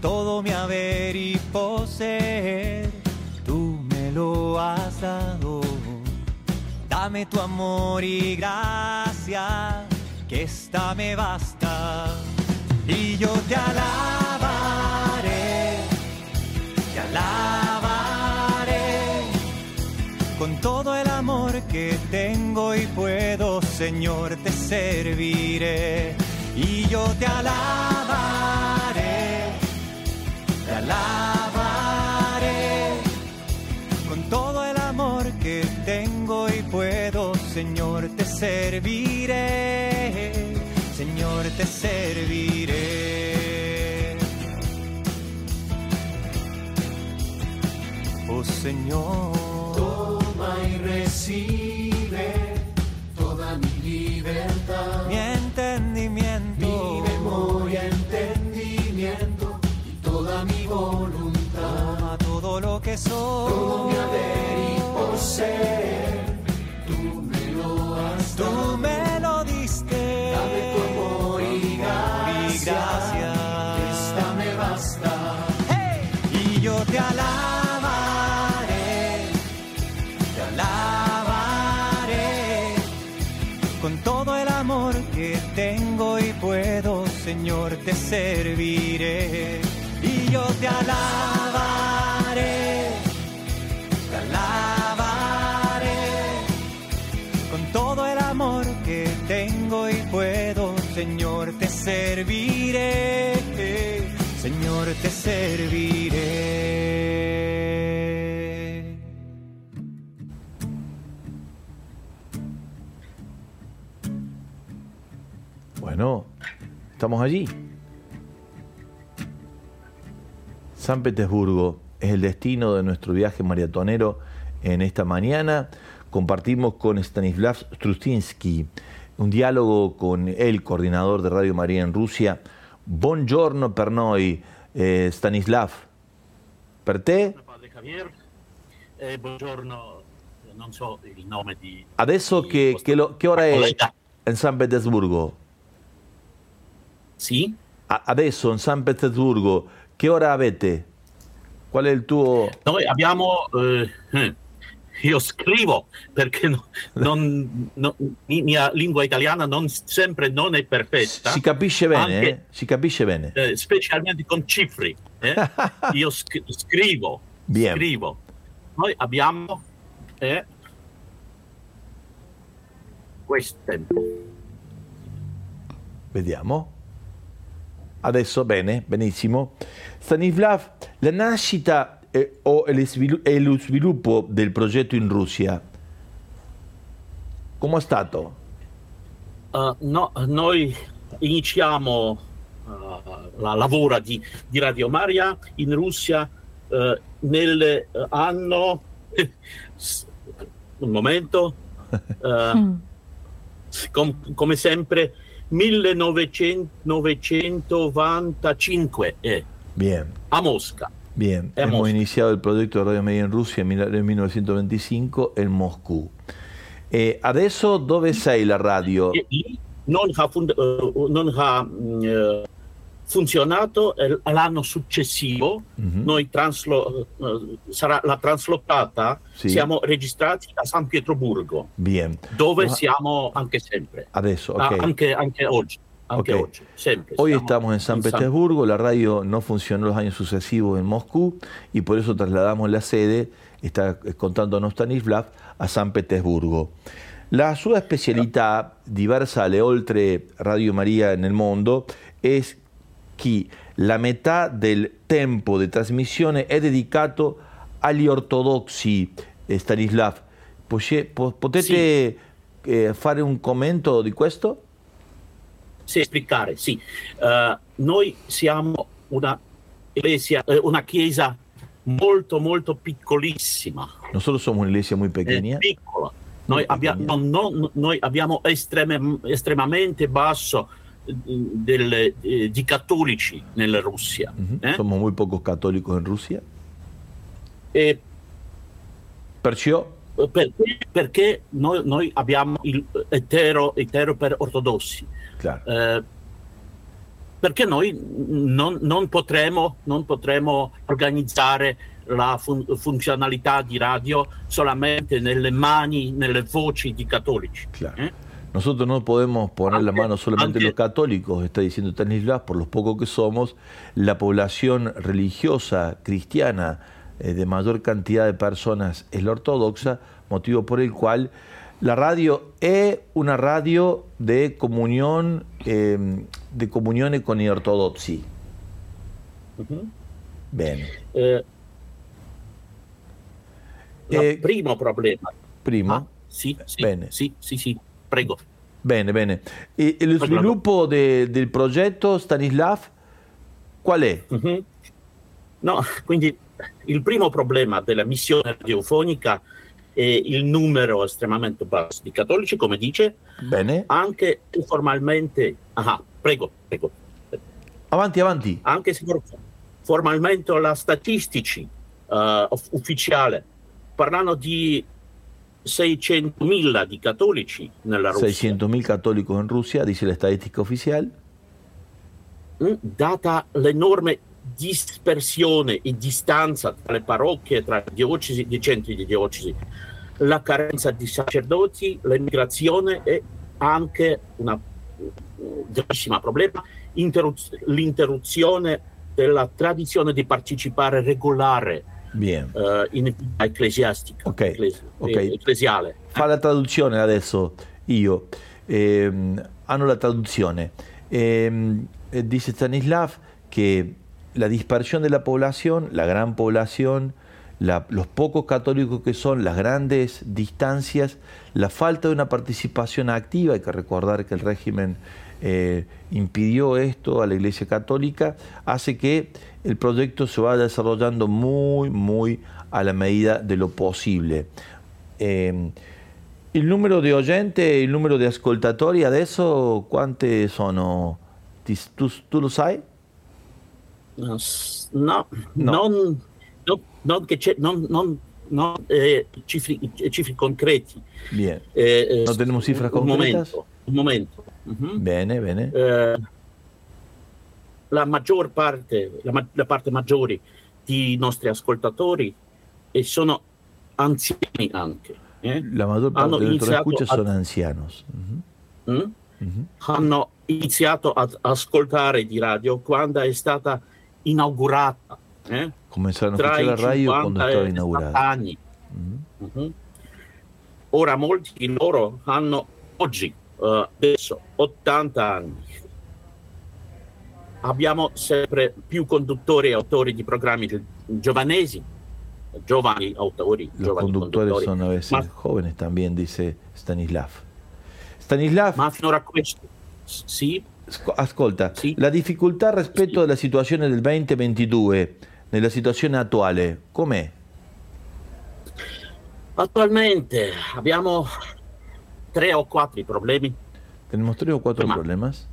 Todo mi haber y poseer, tú me lo has dado. Dame tu amor y gracia, que esta me basta. Y yo te alabaré, con todo el amor que tengo y puedo, Señor, te serviré. Y yo te alabaré, te alabaré con todo el amor que tengo y puedo, Señor, te serviré. Señor, te serviré. Oh Señor. Recibe toda mi libertad, mi entendimiento, mi memoria, entendimiento y toda mi voluntad. Toma todo lo que soy, todo mi haber y poseer, tú me lo has tú dado. me Señor, te serviré. Y yo te alabaré, te alabaré con todo el amor que tengo y puedo, Señor, te serviré. Señor, te serviré. Bueno, estamos allí. San Petersburgo es el destino de nuestro viaje maratonero en esta mañana. Compartimos con Stanislav Strustinsky un diálogo con el coordinador de Radio María en Rusia. Buongiorno per noi, eh, Stanislav. Per te? Eh, buongiorno, non so il nome di... Adesso che, che, lo- che ora è in San Petersburgo? Sì? adesso in San Petersburgo, che ora avete? Qual è il tuo... Noi abbiamo... eh, eh, io scrivo perché no- non, no- mi- mia lingua italiana non sempre non è perfetta. Si capisce bene, Anche- eh? Si capisce bene. eh, specialmente con cifre. eh. Io sc- scrivo, Bien. scrivo. Noi abbiamo eh, queste. Vediamo. Adesso bene, benissimo. Stanislav, la nascita eh, o il svilu- e lo sviluppo del progetto in Russia, come è stato? Uh, no, noi iniziamo uh, la lavoro di, di Radio Maria in Russia uh, nell'anno un momento uh, com- come sempre 1995 eh, Bien, a Mosca bien. Hemos Mosca. iniciado el proyecto de Radio Media en Rusia en mil- en 1925 in Moscú. E adesso dove sei la radio? E lì non ha, fund- eh, non ha, mh, eh, funzionato eh, l'anno successivo Mhm. noi translo- eh, sarà la traslocata Sì. siamo registrati a San Pietroburgo Bien. dove Ma- siamo anche sempre Adesso, Ah, ok. anche, anche oggi anche Ok. oggi sempre Hoy Siamo estamos en San Petersburgo, la radio no funcionó los años sucesivos en Moscú y por eso trasladamos la sede, está contándonos Stanislav, a San Petersburgo. La sua specialità, diversa alle oltre Radio Maria nel mondo, è che la metà del tempo di trasmissione è dedicato agli ortodossi, eh, Stanislav. Potete eh, fare un commento di questo? Sì, spiegare, sì. Eh, noi siamo una, iglesia, eh, una chiesa molto, molto piccolissima, Nosotros somos una iglesia muy eh, piccola. Noi, abbia- no, no, noi abbiamo estreme- estremamente basso del- eh, di cattolici nella Russia. eh? Somos muy pocos católicos en Rusia. E Perciò perché, perché noi, noi abbiamo il etero, etero per ortodossi. Claro. Eh, perché noi non, non potremo, non potremo organizzare la fun- funzionalità di radio solamente nelle mani, nelle voci di cattolici. eh? Nosotros no podemos poner la mano solamente en los católicos, está diciendo Stanislav, por los pocos que somos, la población religiosa cristiana eh, de mayor cantidad de personas es la ortodoxa, motivo por el cual la radio es una radio de comunión, eh, de comunione con gli ortodossi. Mhm. Bene. Eh, Eh, primo problema. Primo? Ah, sì, sì, Bene. sì, sì, sì, prego. Bene, bene. E, e lo Prego. sviluppo de- del progetto Stanislav qual è? Mhm. No, quindi il primo problema della missione radiofonica è il numero estremamente basso di cattolici, come dice, Bene. anche formalmente. Ah, prego, prego. Avanti, avanti. Anche se for- formalmente la statistici eh, uff- ufficiale parlano di 600.000 di cattolici nella Russia. 600.000 católicos en Rusia, dice la estadística oficial. Mm, data l'enorme dispersione e distanza tra le parrocchie, tra diocesi e centri di diocesi, la carenza di sacerdoti, l'emigrazione e anche una gravissimo problema, interruz- l'interruzione della tradizione di partecipare regolare Bien. eh, in ecclesiastica, Ok, ecclesi- ok. eh, ecclesiale. Fa la traduzione adesso io. Ehm, hanno la traduzione. Ehm, eh, dice Stanislav que la dispersión de la población, la gran población, la- los pocos católicos que son, las grandes distancias, la falta de una participación activa, hay que recordar que el régimen eh, impidió esto a la Iglesia Católica, hace que el proyecto se vaya desarrollando muy, muy a la medida de lo posible. Eh, il numero di oyenti e il numero di ascoltatori adesso quante sono? Ti- tu, tu lo sai? No, no, no- non che c'è- non- non- non, eh, cifri, eh, cifri concreti. Bien. Eh, eh, ¿No tenemos cifras un concretas? momento, un momento. Mhm. Bene, bene. La maggior parte, la, ma- la parte maggiore di nostri ascoltatori e sono anziani anche. eh. La mayor parte Hanno de nuestros iniziato escuchas a- son ancianos. Ujú. Mm? hanno iniziato ad ascoltare di radio quando è stata inaugurata. eh? Comenzaron a la radio 50 cuando e estaba 60 inaugurada. anni. Mhm. Ora molti di loro hanno oggi, eh, adesso, 80 anni. Abbiamo sempre più conduttori e autori di programmi gi- giovanesi, giovani autori, Los giovani conductores conduttori. son a veces Ma, jóvenes también, dice Stanislav. Stanislav, ma finora questo, sì, Sc- Ascolta, la difficoltà rispetto alla situazione del 2022, nella situazione attuale, com'è? attualmente abbiamo tre o quattro problemi. Tenemos tres o cuatro Ma- problemas.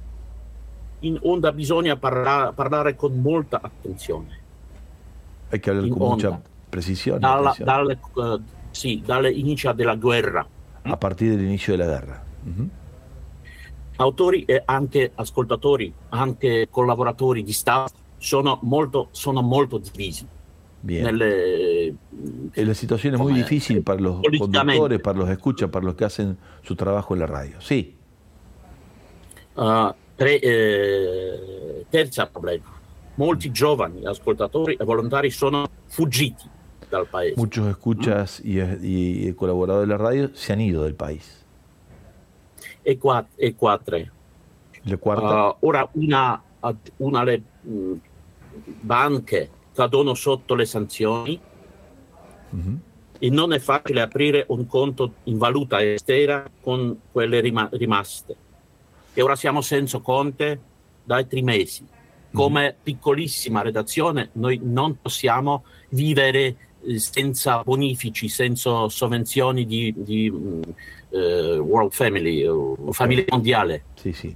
In onda bisogna parla- parlare con molta attenzione. In con mucha y Dalla, dalle, eh, sì, dall'inizio della guerra. a partir del inicio de la guerra. Ujú. Autori e anche ascoltatori, anche collaboratori di staff sono molto, sono molto divisi. Nelle, Eh, La situación es muy Come- difícil para los conductores, para los escuchas, para los que hacen su trabajo en la radio. Sí, Uh, tre, eh, terza problema. Molti giovani ascoltatori e volontari sono fuggiti dal paese. muchos escuchas y, y- y colaboradores de la radio se han ido del país. E, qua- e quattro. Cuarta, Uh, ora una, una le mh, banche cadono sotto le sanzioni Ujú. e non è facile aprire un conto in valuta estera con quelle rima- rimaste. E ora siamo senza conte da tre mesi. Come piccolissima redazione noi non possiamo vivere eh, senza bonifici, senza sovvenzioni di, di, eh, World Family, o famiglia mondiale. sí, sí.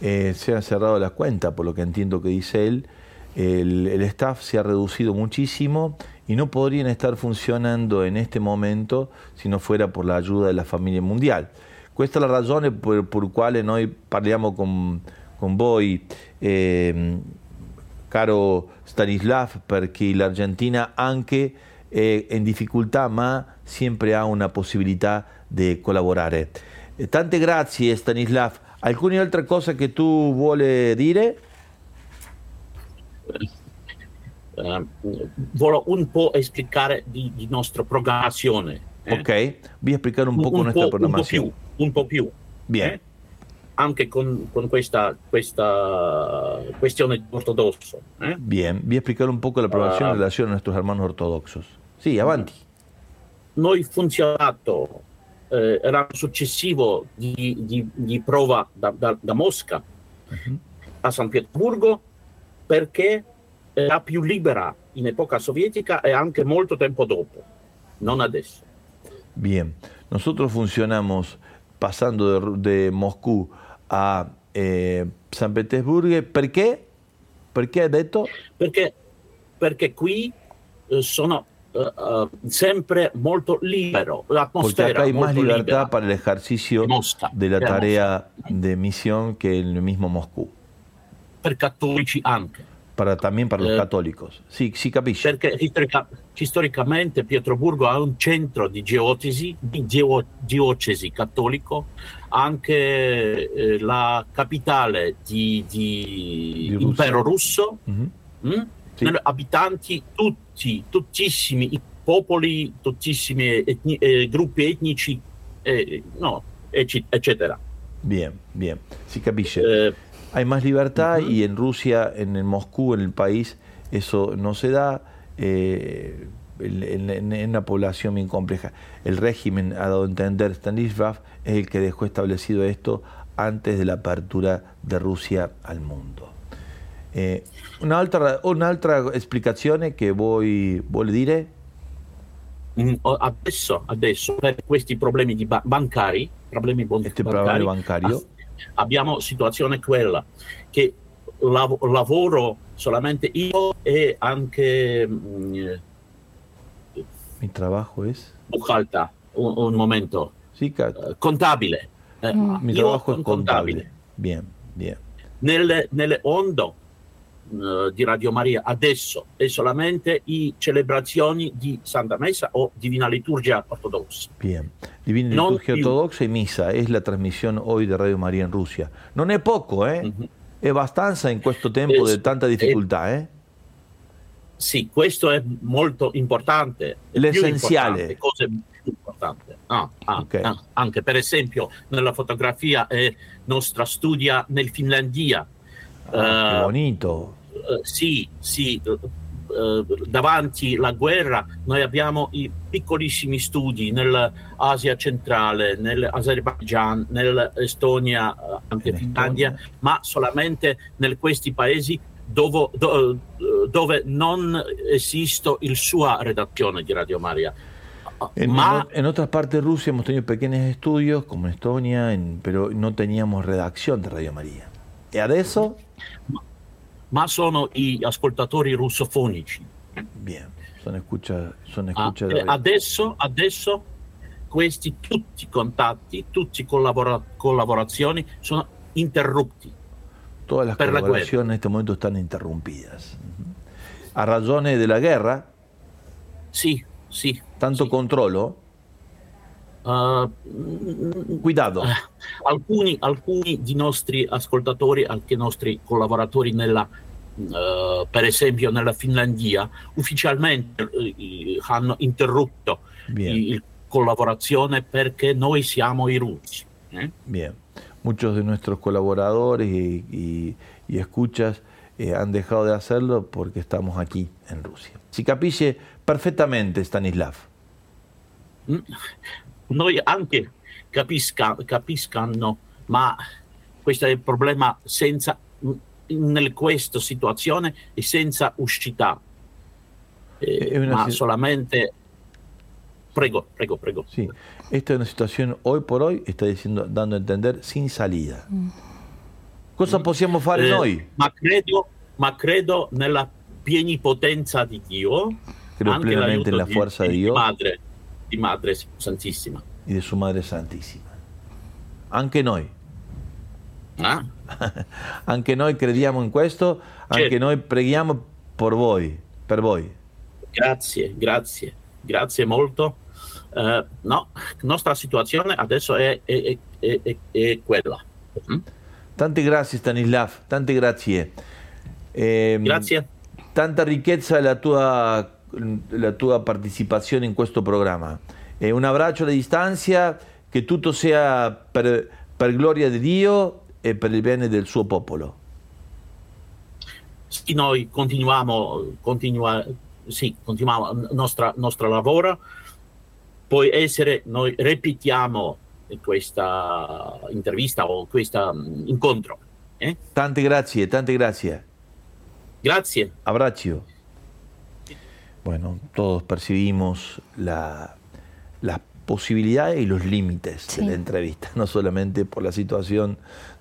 Eh, se han cerrado las cuentas, por lo que entiendo que dice él. El, el staff se ha reducido muchísimo y no podrían estar funcionando en este momento si no fuera por la ayuda de la familia mundial. Questa è la ragione per, per quale noi parliamo con, con voi, eh, caro Stanislav, perché l'Argentina anche è in difficoltà ma sempre ha una possibilità di collaborare. Eh, Tante grazie Stanislav. Alcune altre cose che tu vuole dire? Eh, voglio un po' esplicare di, di nostra programmazione. eh. Ok, a explicar un Un- poco un nuestra po', un po' più, un po' più. Eh. Anche con, con questa, questa questione ortodossa. eh. Bien, voy a explicar un poco la programación Ah. en relación a nuestros hermanos ortodoxos. Sí, avanti. Noi funzionato eh, l'anno successivo di, di- di prova da, da- da Mosca a San Pietroburgo perché era più libera in epoca sovietica e anche molto tempo dopo, non adesso. Bien, nosotros funcionamos pasando de, de Moscú a eh, San Petersburgo. ¿Por qué? ¿Por qué ha detto? Perché, perché qui eh, sono eh, eh, sempre molto libero, Porque l'atmosfera acá hay más libertad libera. para el ejercicio Mosca, de la tarea de misión que en el mismo Moscú. per cattolici anche. Para, también para los Eh, católicos. Sì, si capisce. Perché istorica- storicamente Pietroburgo ha un centro di geotesi, di geo- geocesi cattolico, anche eh, la capitale di, di Russia. impero russo, Mhm. mm? Nel- abitanti tutti, tuttissimi i popoli, tuttissimi etni- eh, gruppi etnici, eh, no, ecc- eccetera. Bien, bien. Si capisce. Hay más libertad y en Rusia, en el Moscú, en el país, eso no se da. eh, en, en- en- una población bien compleja. El régimen, ha dado a entender, Stanislav es el que dejó establecido esto antes de la apertura de Rusia al mundo. Eh, un'altra, un'altra spiegazione che voi vuole dire? Mm, Adesso, adesso, per questi problemi di ba- bancari, problemi bon- Este problema bancari, bancario. Abbiamo situazione quella che lav- lavoro solamente io e anche mm, Mi trabajo es. Buchalta, un, un momento, Sí, ca- eh, contabile. Eh, mi io trabajo es con contable. Bien, bien. Nelle, nelle ondo eh, di Radio Maria adesso è solamente i celebrazioni di Santa Messa o Divina Liturgia Ortodossa. Bien. Divina Non Liturgia più. Ortodoxa y Misa es la trasmissione hoy de Radio María en Rusia. Non è poco, eh? È abbastanza in questo tempo Es- di tanta difficoltà, eh? Sì, questo è molto importante. è L'essenziale. Cosa più importante. Ah, ah, ah, anche per esempio nella fotografia è nostra studia nel Finlandia. Ah, che Eh, bonito. Eh, sì, sì, eh, eh, davanti alla guerra noi abbiamo i piccolissimi studi nell'Asia centrale, nell'Azerbaijan, nell'Estonia, eh, anche Finlandia, ma solamente in questi paesi dove, do- dove non esiste il sua redazione di Radio Maria. En, Ma- en- otras partes de Rusia hemos tenido pequeños estudios, como en Estonia, en- pero no teníamos redacción de Radio María. ¿Y adesso? Ma sono gli ascoltatori russofonici. Bien, son escucha, son Ah, escucha eh, de radio. adesso, adesso questi tutti i contatti, tutte collabora- collaborazioni sono interrotti. Todas las per la colaboraciones en este momento están interrumpidas. Ujú. A razones de la guerra, Sì, sì. tanto controllo, Uh, cuidado. eh, alcuni, alcuni di nostri ascoltatori, anche nostri collaboratori nella, eh, per esempio nella Finlandia, ufficialmente eh, hanno interrotto il- collaborazione perché noi siamo i russi. eh? Bien, muchos de nuestros colaboradores y, y- y escuchas eh, han dejado de hacerlo porque estamos aquí en Rusia. Si capisce perfectamente, Stanislav. Mm. Noi anche capisca, capiscano, ma questo è il problema senza, in questa situazione e senza uscita, Eh, ma si- solamente... Prego, prego, prego. Sí, esta es una situación hoy por hoy, está diciendo, dando a entender, sin salida. Cosa possiamo fare Eh, noi? Ma credo, ma credo nella pienipotenza di Dio, Creo anche plenamente l'aiuto en la di- de di Madre, di Madre Santissima. Y de su Madre Santísima. Anche noi. Ah? Anche noi crediamo in questo, anche Certo. noi preghiamo per voi, per voi. Grazie, grazie, grazie molto. Eh, no, nostra situazione adesso è, è- è- è- quella. Mm? Tante grazie Stanislav, tante grazie. Ehm, Grazie. Tanta ricchezza la tua, la tua partecipazione in questo programma. E un abbraccio alla distanza, che tutto sia per, per gloria di Dio e per il bene del suo popolo. Sì, noi continuiamo, continua, sì, continuiamo il nostro, nostro lavoro, può essere, noi ripetiamo questa intervista o questo incontro. eh? Tante grazie, tante grazie. Grazie. Abbraccio. Bueno, todos percibimos la, las posibilidades y los límites Sí. de la entrevista, no solamente por la situación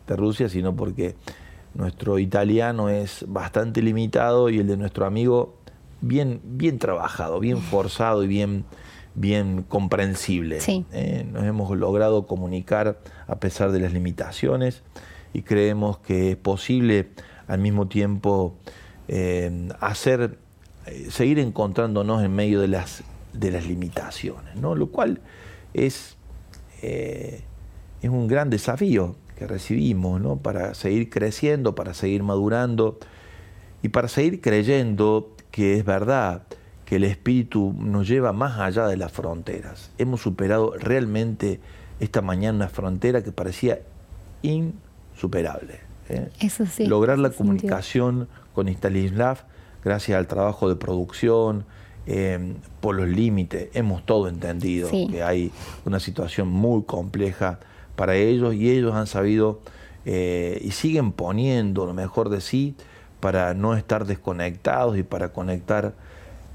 de Rusia, sino porque nuestro italiano es bastante limitado y el de nuestro amigo bien, bien trabajado, bien forzado y bien, bien comprensible. Sí. Eh, nos hemos logrado comunicar a pesar de las limitaciones y creemos que es posible al mismo tiempo eh, hacer, eh, seguir encontrándonos en medio de las, de las limitaciones, ¿no? lo cual es, eh, es un gran desafío que recibimos ¿no? para seguir creciendo, para seguir madurando y para seguir creyendo que es verdad que el Espíritu nos lleva más allá de las fronteras. Hemos superado realmente esta mañana una frontera que parecía insuperable. ¿eh? Eso sí. Lograr la comunicación con Stanislav, gracias al trabajo de producción, eh, por los límites, hemos todo entendido Sí. que hay una situación muy compleja para ellos y ellos han sabido eh, y siguen poniendo lo mejor de sí para no estar desconectados y para conectar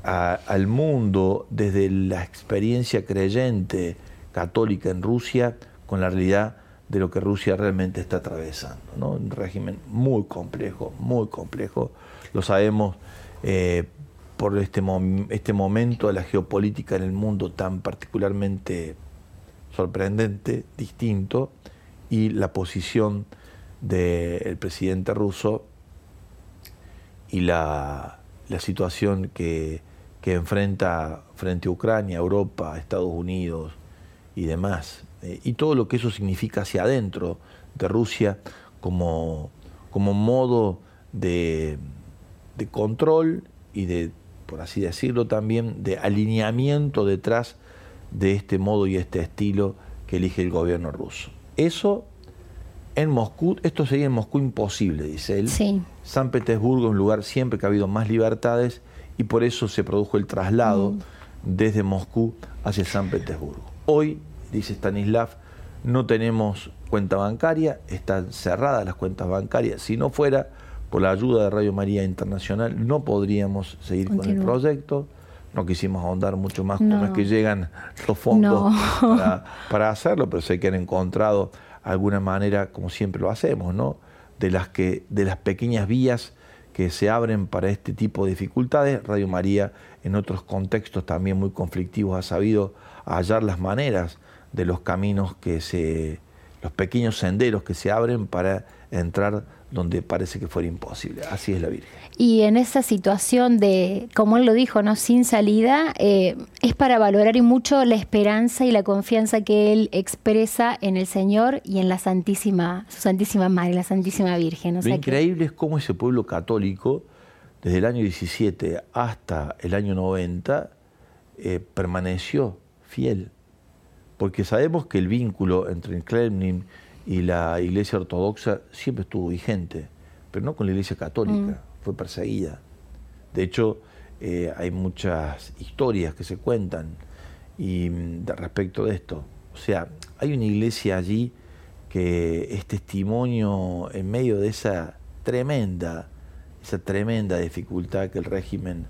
a- al mundo desde la experiencia creyente católica en Rusia con la realidad de lo que Rusia realmente está atravesando. ¿no? Un régimen muy complejo, muy complejo. Lo sabemos eh, por este, este momento de la geopolítica en el mundo tan particularmente sorprendente, distinto, y la posición del presidente ruso y la, la situación que, que enfrenta frente a Ucrania, Europa, Estados Unidos y demás, eh, y todo lo que eso significa hacia adentro de Rusia como, como modo de, de control y de, por así decirlo también, de alineamiento detrás de este modo y este estilo que elige el gobierno ruso. Eso en Moscú, esto sería en Moscú imposible, dice él. Sí. San Petersburgo es un lugar siempre que ha habido más libertades y por eso se produjo el traslado Mm. desde Moscú hacia San Petersburgo. Hoy, dice Stanislav, no tenemos cuenta bancaria, están cerradas las cuentas bancarias. Si no fuera por la ayuda de Radio María Internacional, no podríamos seguir con el proyecto. No quisimos ahondar mucho más cómo No. es que llegan los fondos No. para, para hacerlo, pero sé que han encontrado alguna manera, como siempre lo hacemos, ¿no? De las que, de las pequeñas vías que se abren para este tipo de dificultades. Radio María, en otros contextos también muy conflictivos, ha sabido hallar las maneras de los caminos que se, los pequeños senderos que se abren para entrar donde parece que fuera imposible. Así es la Virgen. Y en esa situación de, como él lo dijo, no sin salida, eh, es para valorar y mucho la esperanza y la confianza que él expresa en el Señor y en la Santísima, su Santísima Madre, la Santísima Virgen. O Lo sea que- increíble es cómo ese pueblo católico, desde el año 17 hasta el año 90, eh, permaneció fiel. Porque sabemos que el vínculo entre el Kremlin y la Iglesia Ortodoxa siempre estuvo vigente, pero no con la Iglesia Católica, fue perseguida. De hecho, eh, hay muchas historias que se cuentan y, mm, de respecto de esto. O sea, hay una iglesia allí que es testimonio en medio de esa tremenda, esa tremenda dificultad que el régimen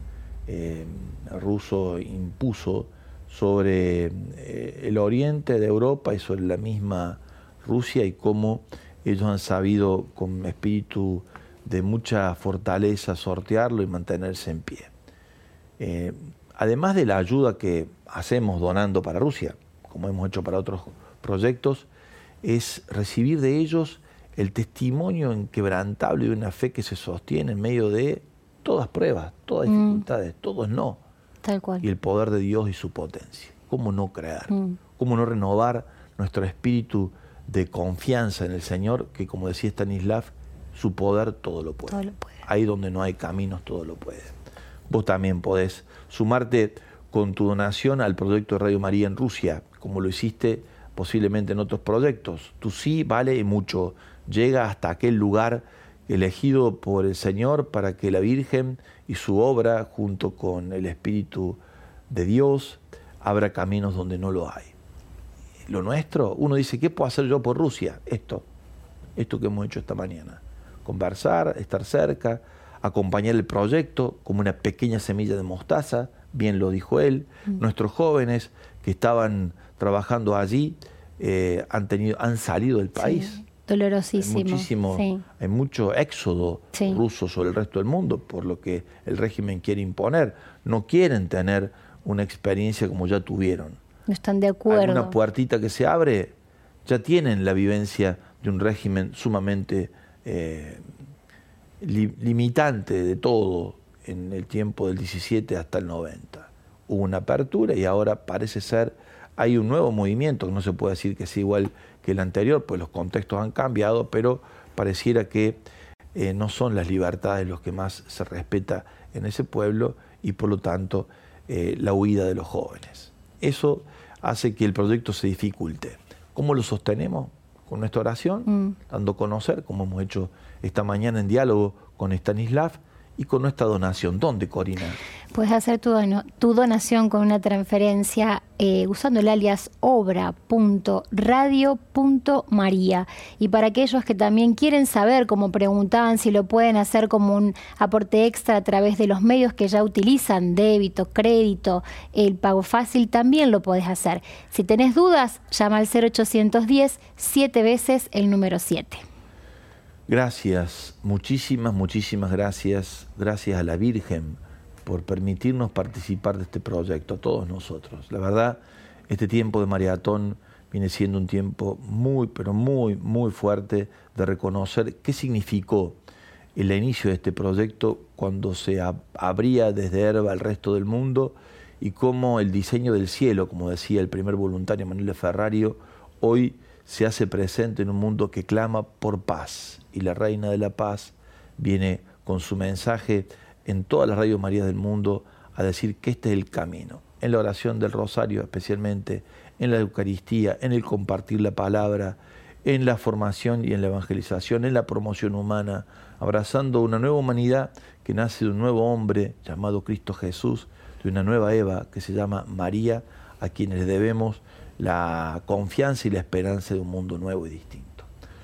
eh, ruso impuso sobre eh, el oriente de Europa y sobre la misma Rusia y cómo ellos han sabido con espíritu de mucha fortaleza sortearlo y mantenerse en pie. Eh, además de la ayuda que hacemos donando para Rusia, como hemos hecho para otros proyectos, es recibir de ellos el testimonio inquebrantable de una fe que se sostiene en medio de todas pruebas, todas Mm. dificultades, todos no, Tal cual. y el poder de Dios y su potencia. ¿Cómo no creer? Mm. ¿Cómo no renovar nuestro espíritu de confianza en el Señor, que como decía Stanislav, su poder todo lo puede. Todo lo puede. Ahí donde no hay caminos, todo lo puede. Vos también podés sumarte con tu donación al proyecto de Radio María en Rusia, como lo hiciste posiblemente en otros proyectos. Tu sí vale mucho. Llega hasta aquel lugar elegido por el Señor para que la Virgen y su obra, junto con el Espíritu de Dios, abra caminos donde no lo hay. Lo nuestro, uno dice, ¿qué puedo hacer yo por Rusia? Esto, esto que hemos hecho esta mañana. Conversar, estar cerca, acompañar el proyecto como una pequeña semilla de mostaza, bien lo dijo él. Nuestros jóvenes que estaban trabajando allí eh, han, tenido, han salido del país. Hay Dolorosísimo. muchísimo, sí. hay mucho éxodo Sí. ruso sobre el resto del mundo, por lo que el régimen quiere imponer. No quieren tener una experiencia como ya tuvieron. No están de acuerdo. Alguna puertita que se abre, ya tienen la vivencia de un régimen sumamente eh, limitante de todo en el tiempo del 17 hasta el 90. Hubo una apertura y ahora parece ser, hay un nuevo movimiento, no se puede decir que sea igual que el anterior, pues los contextos han cambiado, pero pareciera que eh, no son las libertades los que más se respeta en ese pueblo y por lo tanto eh, la huida de los jóvenes. Eso hace que el proyecto se dificulte. ¿Cómo lo sostenemos? Con nuestra oración, mm. dando a conocer, como hemos hecho esta mañana en diálogo con Stanislav, y con nuestra donación. ¿Dónde, Corina? Puedes hacer tu, donación con una transferencia eh, usando el alias obra.radio.maría. Y para aquellos que también quieren saber, como preguntaban, si lo pueden hacer como un aporte extra a través de los medios que ya utilizan, débito, crédito, el pago fácil, también lo puedes hacer. Si tenés dudas, llama al 0810 siete veces el número 7. Gracias, muchísimas, muchísimas gracias. Gracias a la Virgen por permitirnos participar de este proyecto, a todos nosotros. La verdad, este tiempo de maratón viene siendo un tiempo muy, pero muy, muy fuerte de reconocer qué significó el inicio de este proyecto cuando se abría desde Herba al resto del mundo y cómo el diseño del cielo, como decía el primer voluntario Manuel Ferrario, hoy se hace presente en un mundo que clama por paz y la Reina de la Paz viene con su mensaje en todas las radios Marías del mundo a decir que este es el camino. En la oración del rosario especialmente, en la Eucaristía, en el compartir la palabra, en la formación y en la evangelización, en la promoción humana, abrazando una nueva humanidad que nace de un nuevo hombre llamado Cristo Jesús, de una nueva Eva que se llama María, a quienes debemos la confianza y la esperanza de un mundo nuevo y distinto.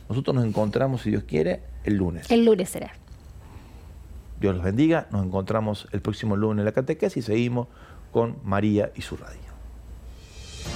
Nosotros nos encontramos, si Dios quiere, el lunes. El lunes será. Dios los bendiga. Nos encontramos el próximo lunes en la catequesis y seguimos con María y su radio.